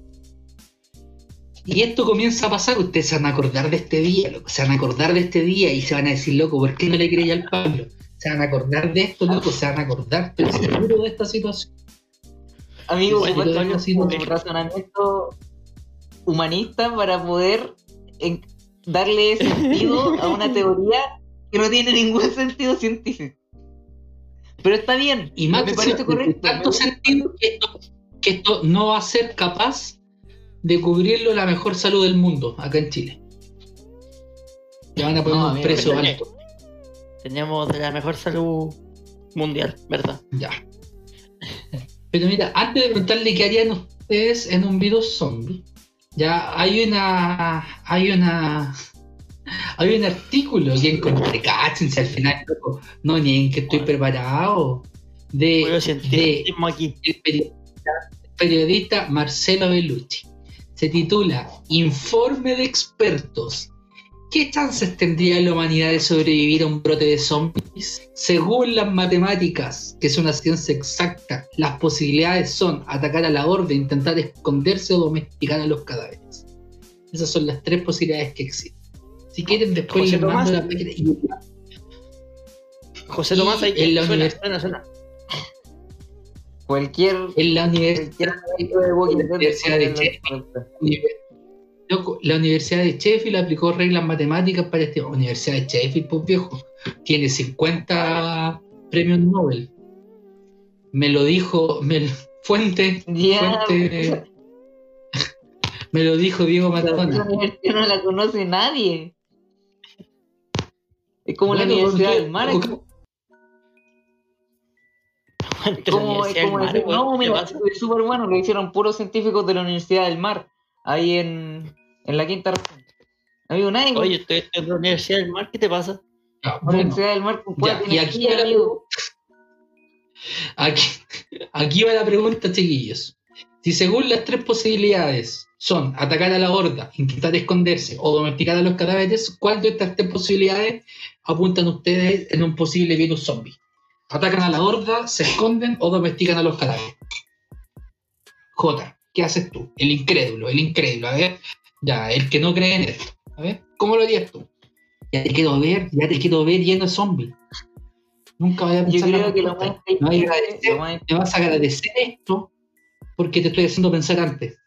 y esto comienza a pasar, ustedes se van a acordar de este día, loco, se van a acordar de este día y se van a decir, loco, ¿por qué no le creí al Pablo? Se van a acordar de esto, loco, se van a acordar, estoy seguro de esta situación. Amigo, supuesto, un razonamiento humanista para poder en- darle sentido a una teoría que no tiene ningún sentido científico. Pero está bien, Y más me que parece correcto. tanto sentido que esto, que esto no va a ser capaz de cubrirlo la mejor salud del mundo acá en Chile. Ya van a poner No, un amigo, precio alto. Tenemos de la mejor salud mundial, ¿verdad? Ya. Pero mira, antes de preguntarle qué harían ustedes en un virus zombie, ya hay una. Hay una. Hay un artículo que encontré, cáchense al final, loco. No, ni en que estoy preparado. De, de aquí. el periodista, el periodista Marcelo Bellucci. Se titula Informe de expertos. ¿Qué chances tendría la humanidad de sobrevivir a un brote de zombies? Según las matemáticas, que es una ciencia exacta, las posibilidades son atacar a la horda, intentar esconderse o domesticar a los cadáveres. Esas son las tres posibilidades que existen. Si quieren, después José les mando Tomás. la página. y- José Tomás, ahí en la suena, univers- suena, suena. Cualquier. En la universidad cualquier de Universidad de es Sheffield. Loco, la Universidad de Sheffield aplicó reglas matemáticas para este. Universidad de Sheffield, pues viejo. Tiene 50 premios Nobel. Me lo dijo. Me, fuente. Ya, fuente. me lo dijo Diego Esa Maradona. universidad no la conoce nadie. Es como la Universidad porque- del Mar. la Como, es como Mar, decir, no, es súper bueno, lo hicieron puros científicos de la Universidad del Mar, ahí en, en la quinta región. Amigo, nadie Oye, estoy en la Universidad del Mar, ¿qué te pasa? La bueno, Universidad del Mar ya, cuál y aquí aquí, va la- amigo. Aquí, aquí va la pregunta, chiquillos. Si según las tres posibilidades son atacar a la horda, intentar esconderse o domesticar a los cadáveres, ¿cuál de estas tres posibilidades apuntan ustedes en un posible virus zombie? ¿Atacan a la horda, se esconden o domestican a los cadáveres? J, ¿qué haces tú? El incrédulo, el incrédulo, a ver. Ya, el que no cree en esto. A ver, ¿cómo lo harías tú? Ya te quiero ver, ya te quiero ver lleno de zombies. Nunca vaya a Yo pensar la creo que lo más agradecer lo más- me vas a agradecer esto porque te estoy haciendo pensar antes.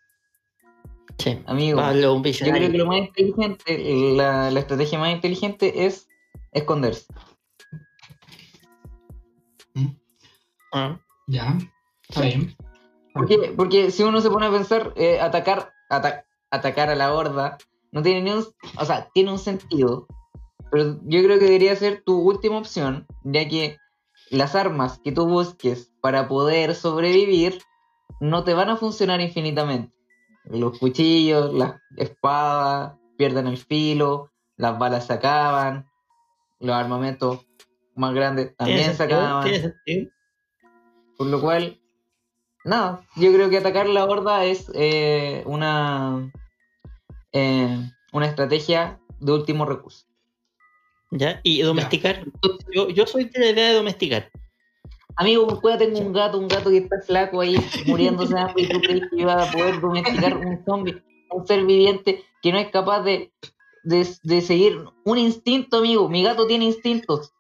Sí, amigo, Pablo, un yo creo que lo más inteligente, la, la estrategia más inteligente es esconderse. Ah, Ya, está bien. Porque, porque si uno se pone a pensar, eh, atacar, ata- atacar a la horda no tiene ni un, o sea, tiene un sentido, pero yo creo que debería ser tu última opción, ya que las armas que tú busques para poder sobrevivir no te van a funcionar infinitamente. Los cuchillos, las espadas pierden el filo, las balas se acaban, los armamentos más grandes ¿Tiene también se acaban. Por lo cual, nada, yo creo que atacar la horda es eh, una, eh, una estrategia de último recurso. ¿Ya? ¿Y domesticar? Yo, yo soy de la idea de domesticar. Amigo, pues tengo un gato, un gato que está flaco ahí, muriéndose de hambre, y tú crees que iba a poder domesticar un zombie, un ser viviente que no es capaz de, de, de seguir un instinto, amigo. Mi gato tiene instintos.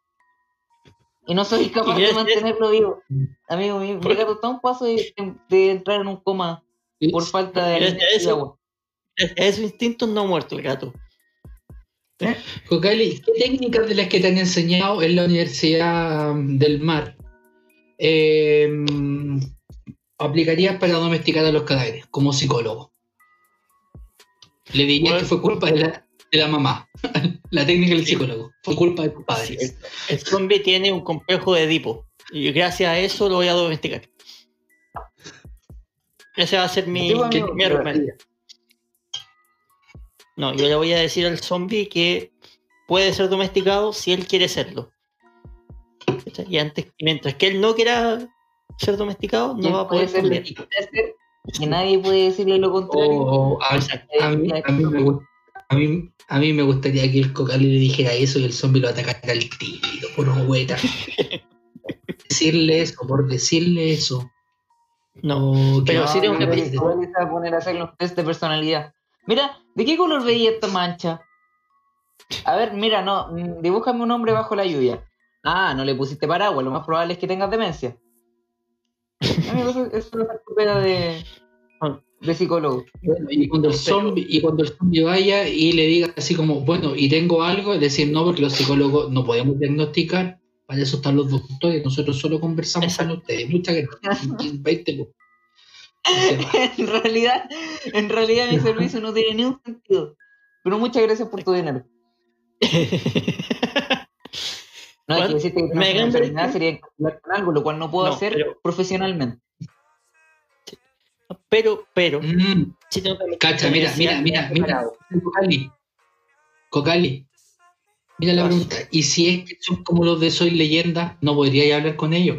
Y no soy capaz ¿Y de mantenerlo vivo. Amigo, mi, mi gato está a un paso de, de entrar en un coma por falta de alimento agua. Ese instinto no ha muerto el gato. Cocali, ¿qué técnicas de las que te han enseñado en la Universidad del Mar eh, aplicarías para domesticar a los cadáveres como psicólogo? Le dirías que fue culpa de la, de la mamá. la técnica del psicólogo. Fue culpa de tus Sí, padres. el, el zombie tiene un complejo de Edipo. Y gracias a eso lo voy a domesticar. Ese va a ser mi, mi argumento. No, yo le voy a decir al zombie que puede ser domesticado si él quiere serlo. Y antes, mientras que él no quiera ser domesticado, ¿Quién no va a poder ser que nadie puede decirle lo contrario. A, a mí, a mí me, gu- a, mí, a mí me gustaría que el Cocali le dijera eso y el zombie lo atacara al tiro, por hueta. decirle eso, por decirle eso. No, O que pero no, sí tengo que poner a hacer los test de personalidad. Mira, ¿de qué color veía esta mancha? A ver, mira, no, mm, dibújame un hombre bajo la lluvia. Ah, no le pusiste paraguas, lo más probable es que tengas demencia. Eso, es una estupenda de, de psicólogo. Bueno, y cuando el zombie, y cuando el zombie vaya y le diga así como, bueno, y tengo algo, es decir, no, porque los psicólogos no podemos diagnosticar, para eso están los doctores, nosotros solo conversamos con ustedes. Muchas gracias. 20 lucas. en realidad, en realidad mi servicio no tiene ni un sentido. Pero muchas gracias por tu dinero. No, hay que decirte que me una enfermedad sería encapsular con algo, lo cual no puedo No, hacer pero- profesionalmente. Pero, pero, Mm, si tengo que cacha, mira, mira, mira, mira. Cocali. Cocali. Mira la pregunta. ¿Y si es que son como los de Soy Leyenda, no podría hablar con ellos?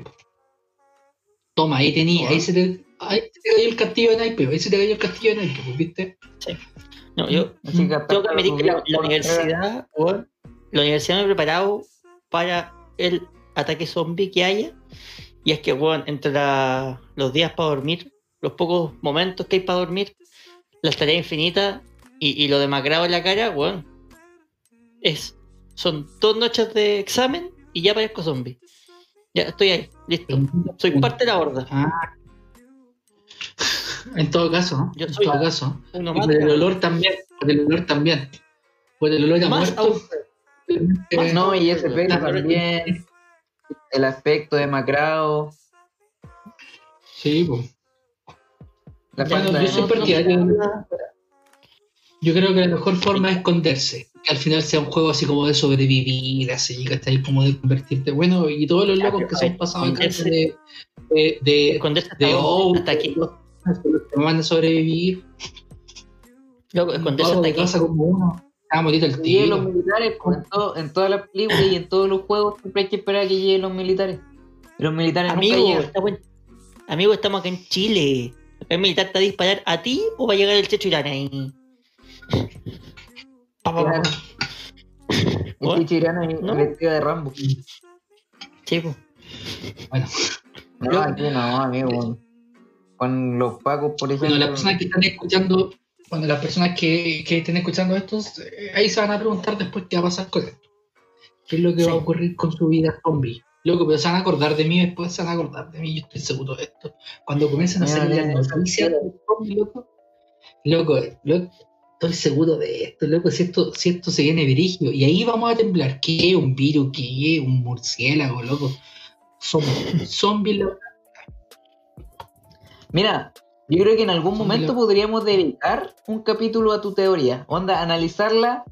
Toma, ahí tenía, ahí se te, ahí se te cayó el castillo de naipe, ahí se te cayó el castillo de naipe, pues, ¿viste? No, yo Así que tengo que admitir que la, universidad, la universidad me ha preparado para el ataque zombie que haya. Y es que, weón, entre la- los días para dormir, los pocos momentos que hay para dormir, las tareas infinitas y, y lo demacrado en la cara, weón, es, son dos noches de examen y ya parezco zombie. Ya estoy ahí, listo. Soy parte de la horda. Ah. En todo caso, ¿no? Yo en soy todo caso. uno Y por el olor también, por el olor también. Por el olor a Más muerto. eh, No, y ese pelo también. El aspecto demacrado. Sí, pues. La Bueno, falta yo soy partidario. Yo creo que la mejor forma es esconderse. Que al final sea un juego así como de sobrevivir, así, que ahí como de convertirte. Bueno, y todos los locos que se han pasado acá de, de, de, Esconderse hasta, de oh, hasta aquí. van a sobrevivir. Loco, de aquí. casa como uno. Ah, morito el Lleguen los tiro. militares, pues, en, todo- en todas las películas y en todos los juegos siempre hay que esperar a que lleguen los militares. Los militares nunca Amigo, llegan. está buen- amigo, estamos acá en Chile. ¿El militar te va a disparar a ti o va a llegar el Checho Irán ahí? Claro. El Bueno, Chichirano y ¿no? vestido de Rambo. Po. Bueno, No, aquí no, amigo. Con los pacos, por ejemplo. bueno, las personas que están escuchando, bueno, las personas que, que estén escuchando estos, eh, ahí se van a preguntar después qué va a pasar con esto. ¿Qué es lo que Sí. va a ocurrir con su vida zombie? Loco, pero se van a acordar de mí después, se van a acordar de mí, yo estoy seguro de esto. Cuando comiencen a salir las mira, noticias del zombie, loco, loco, loco, estoy seguro de esto, loco, si esto, si esto se viene virigio, y ahí vamos a temblar, ¿qué es un virus? ¿Qué es un murciélago, loco? Zombies, loco. Mira, yo creo que en algún momento podríamos dedicar un capítulo a tu teoría. Onda, analizarla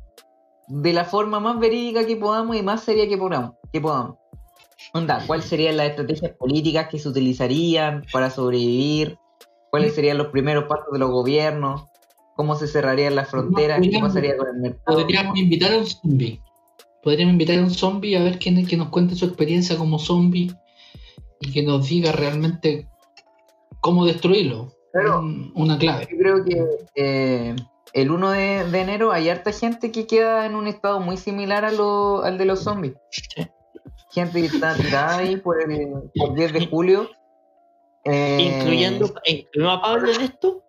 de la forma más verídica que podamos y más seria que podamos. Que podamos. Onda, ¿cuáles serían las estrategias políticas que se utilizarían para sobrevivir? ¿Cuáles serían los primeros pasos de los gobiernos? ¿Cómo se cerrarían las fronteras? ¿Qué pasaría con el mercado? Podríamos invitar a un zombie. Podríamos invitar a un zombie a ver quién que nos cuente su experiencia como zombie y que nos diga realmente cómo destruirlo. Pero- Un- una clave. Yo creo que eh, el 1 de, de enero hay harta gente que queda en un estado muy similar a lo- al de los zombies. Gente que está tirada ahí por el por 10 de julio. eh, Incluyendo, ¿Incluimos a Pablo en esto?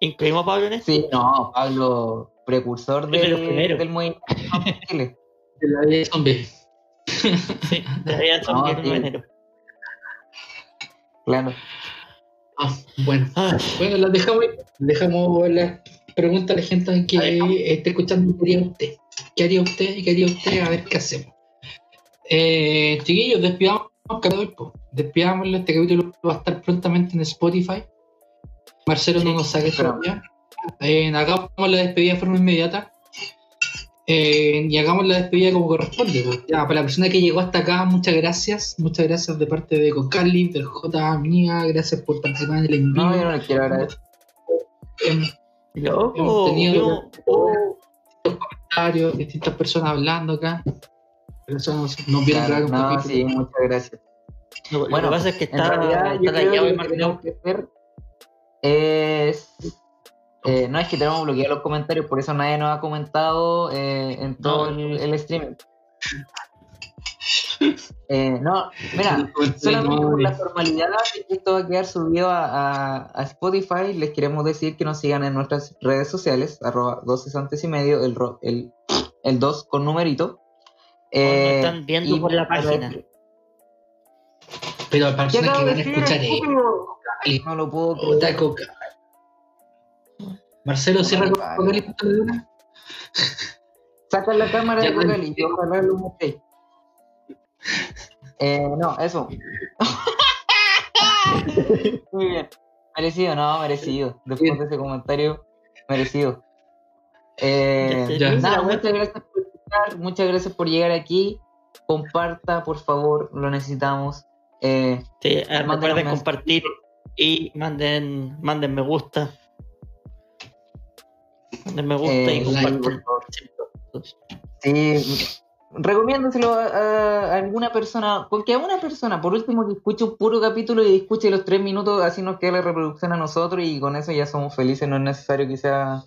¿Incluimos a Pablo en esto? Sí, no, Pablo, precursor De los del, movimiento en Chile. De la vida de zombie. Sí, No, 1 de sí. enero. Claro. Ah, bueno. Ah, Bueno, las dejamos, dejamos las preguntas a la gente que La esté escuchando. ¿Qué haría usted? ¿Qué haría usted? ¿Qué haría usted? A ver qué hacemos. Eh, chiquillos, despidamos. Despidámoslo. Este capítulo va a estar prontamente en Spotify. Marcelo no nos saque todavía. Eh, hagamos la despedida de forma inmediata. Eh, y hagamos la despedida como corresponde. pues. Ya, para la persona que llegó hasta acá, muchas gracias. Muchas gracias de parte de Cocali, del J. Mía. Gracias por participar en el en vivo. No, yo no le quiero agradecer. Em, loco, Hemos tenido- no, oh, comentarios, distintas personas hablando acá. Personas nos vieron Claro, no, sí, muchas gracias. no, lo Bueno, que pasa es que En está, realidad, está que que hacer es. Eh, no es que tenemos bloqueados los comentarios, por eso nadie nos ha comentado eh, en todo No, el, el streaming. Eh, no, mira, solamente por la formalidad que esto va a quedar subido a, a- a Spotify, les queremos decir que nos sigan en nuestras redes sociales, arroba 12 antes y medio, el, el, el 2 con numerito. Están viendo y por la página. Pero para ¿Qué personas que van a escuchar? No lo puedo creer. Marcelo, cierra con de una. Saca la cámara Ya, de. Google y ojalá lo mostréis. Eh, no, eso. Muy bien. Merecido, no, merecido. Después de ese comentario, merecido. Eh, Ya, ya. nada, muchas gracias por escuchar, muchas gracias por llegar aquí. comparta, por favor, lo necesitamos. Eh, Sí, Manden recuerden compartir y manden, manden me gusta. Me gusta Eh, y like, compartan. Sí, recomiéndoselo a, a alguna persona, porque a una persona, por último, que escuche un puro capítulo y escuche los tres minutos, así nos queda la reproducción a nosotros y con eso ya somos felices, no es necesario que sea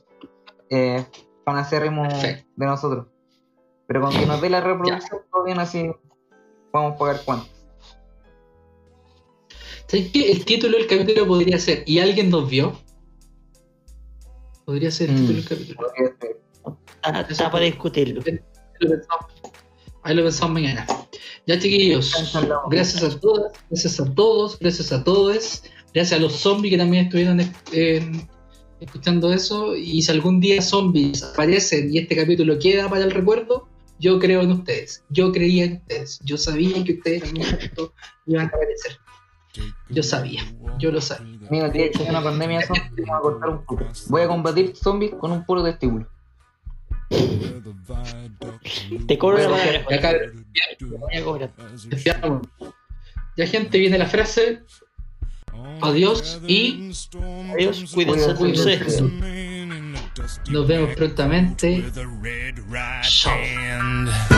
eh, Perfecto. de nosotros. Pero con que nos dé la reproducción, todo bien así, vamos a pagar cuánto. ¿Sabes qué? El título del capítulo podría ser ¿Y alguien nos vio? Podría ser el Mm. título del capítulo. Está, está para discutirlo. Ahí lo pensamos. Ahí lo pensamos mañana. Ya chiquillos, gracias a todas, gracias a todos, gracias a todos, gracias a los zombies que también estuvieron eh, escuchando eso. Y si algún día zombies aparecen y este capítulo queda para el recuerdo, yo creo en ustedes. Yo creía en ustedes. Yo sabía que ustedes en algún momento iban a aparecer. Yo sabía, yo lo sabía. Día que haya una pandemia de zombies, vamos a cortar un puro. Voy a combatir zombies con un puro testículo. Te cobro la palabra. Acá, ya, gente, viene la frase. Adiós y Adiós, cuídense, cuídense. cuídense. Nos vemos prontamente. Chao.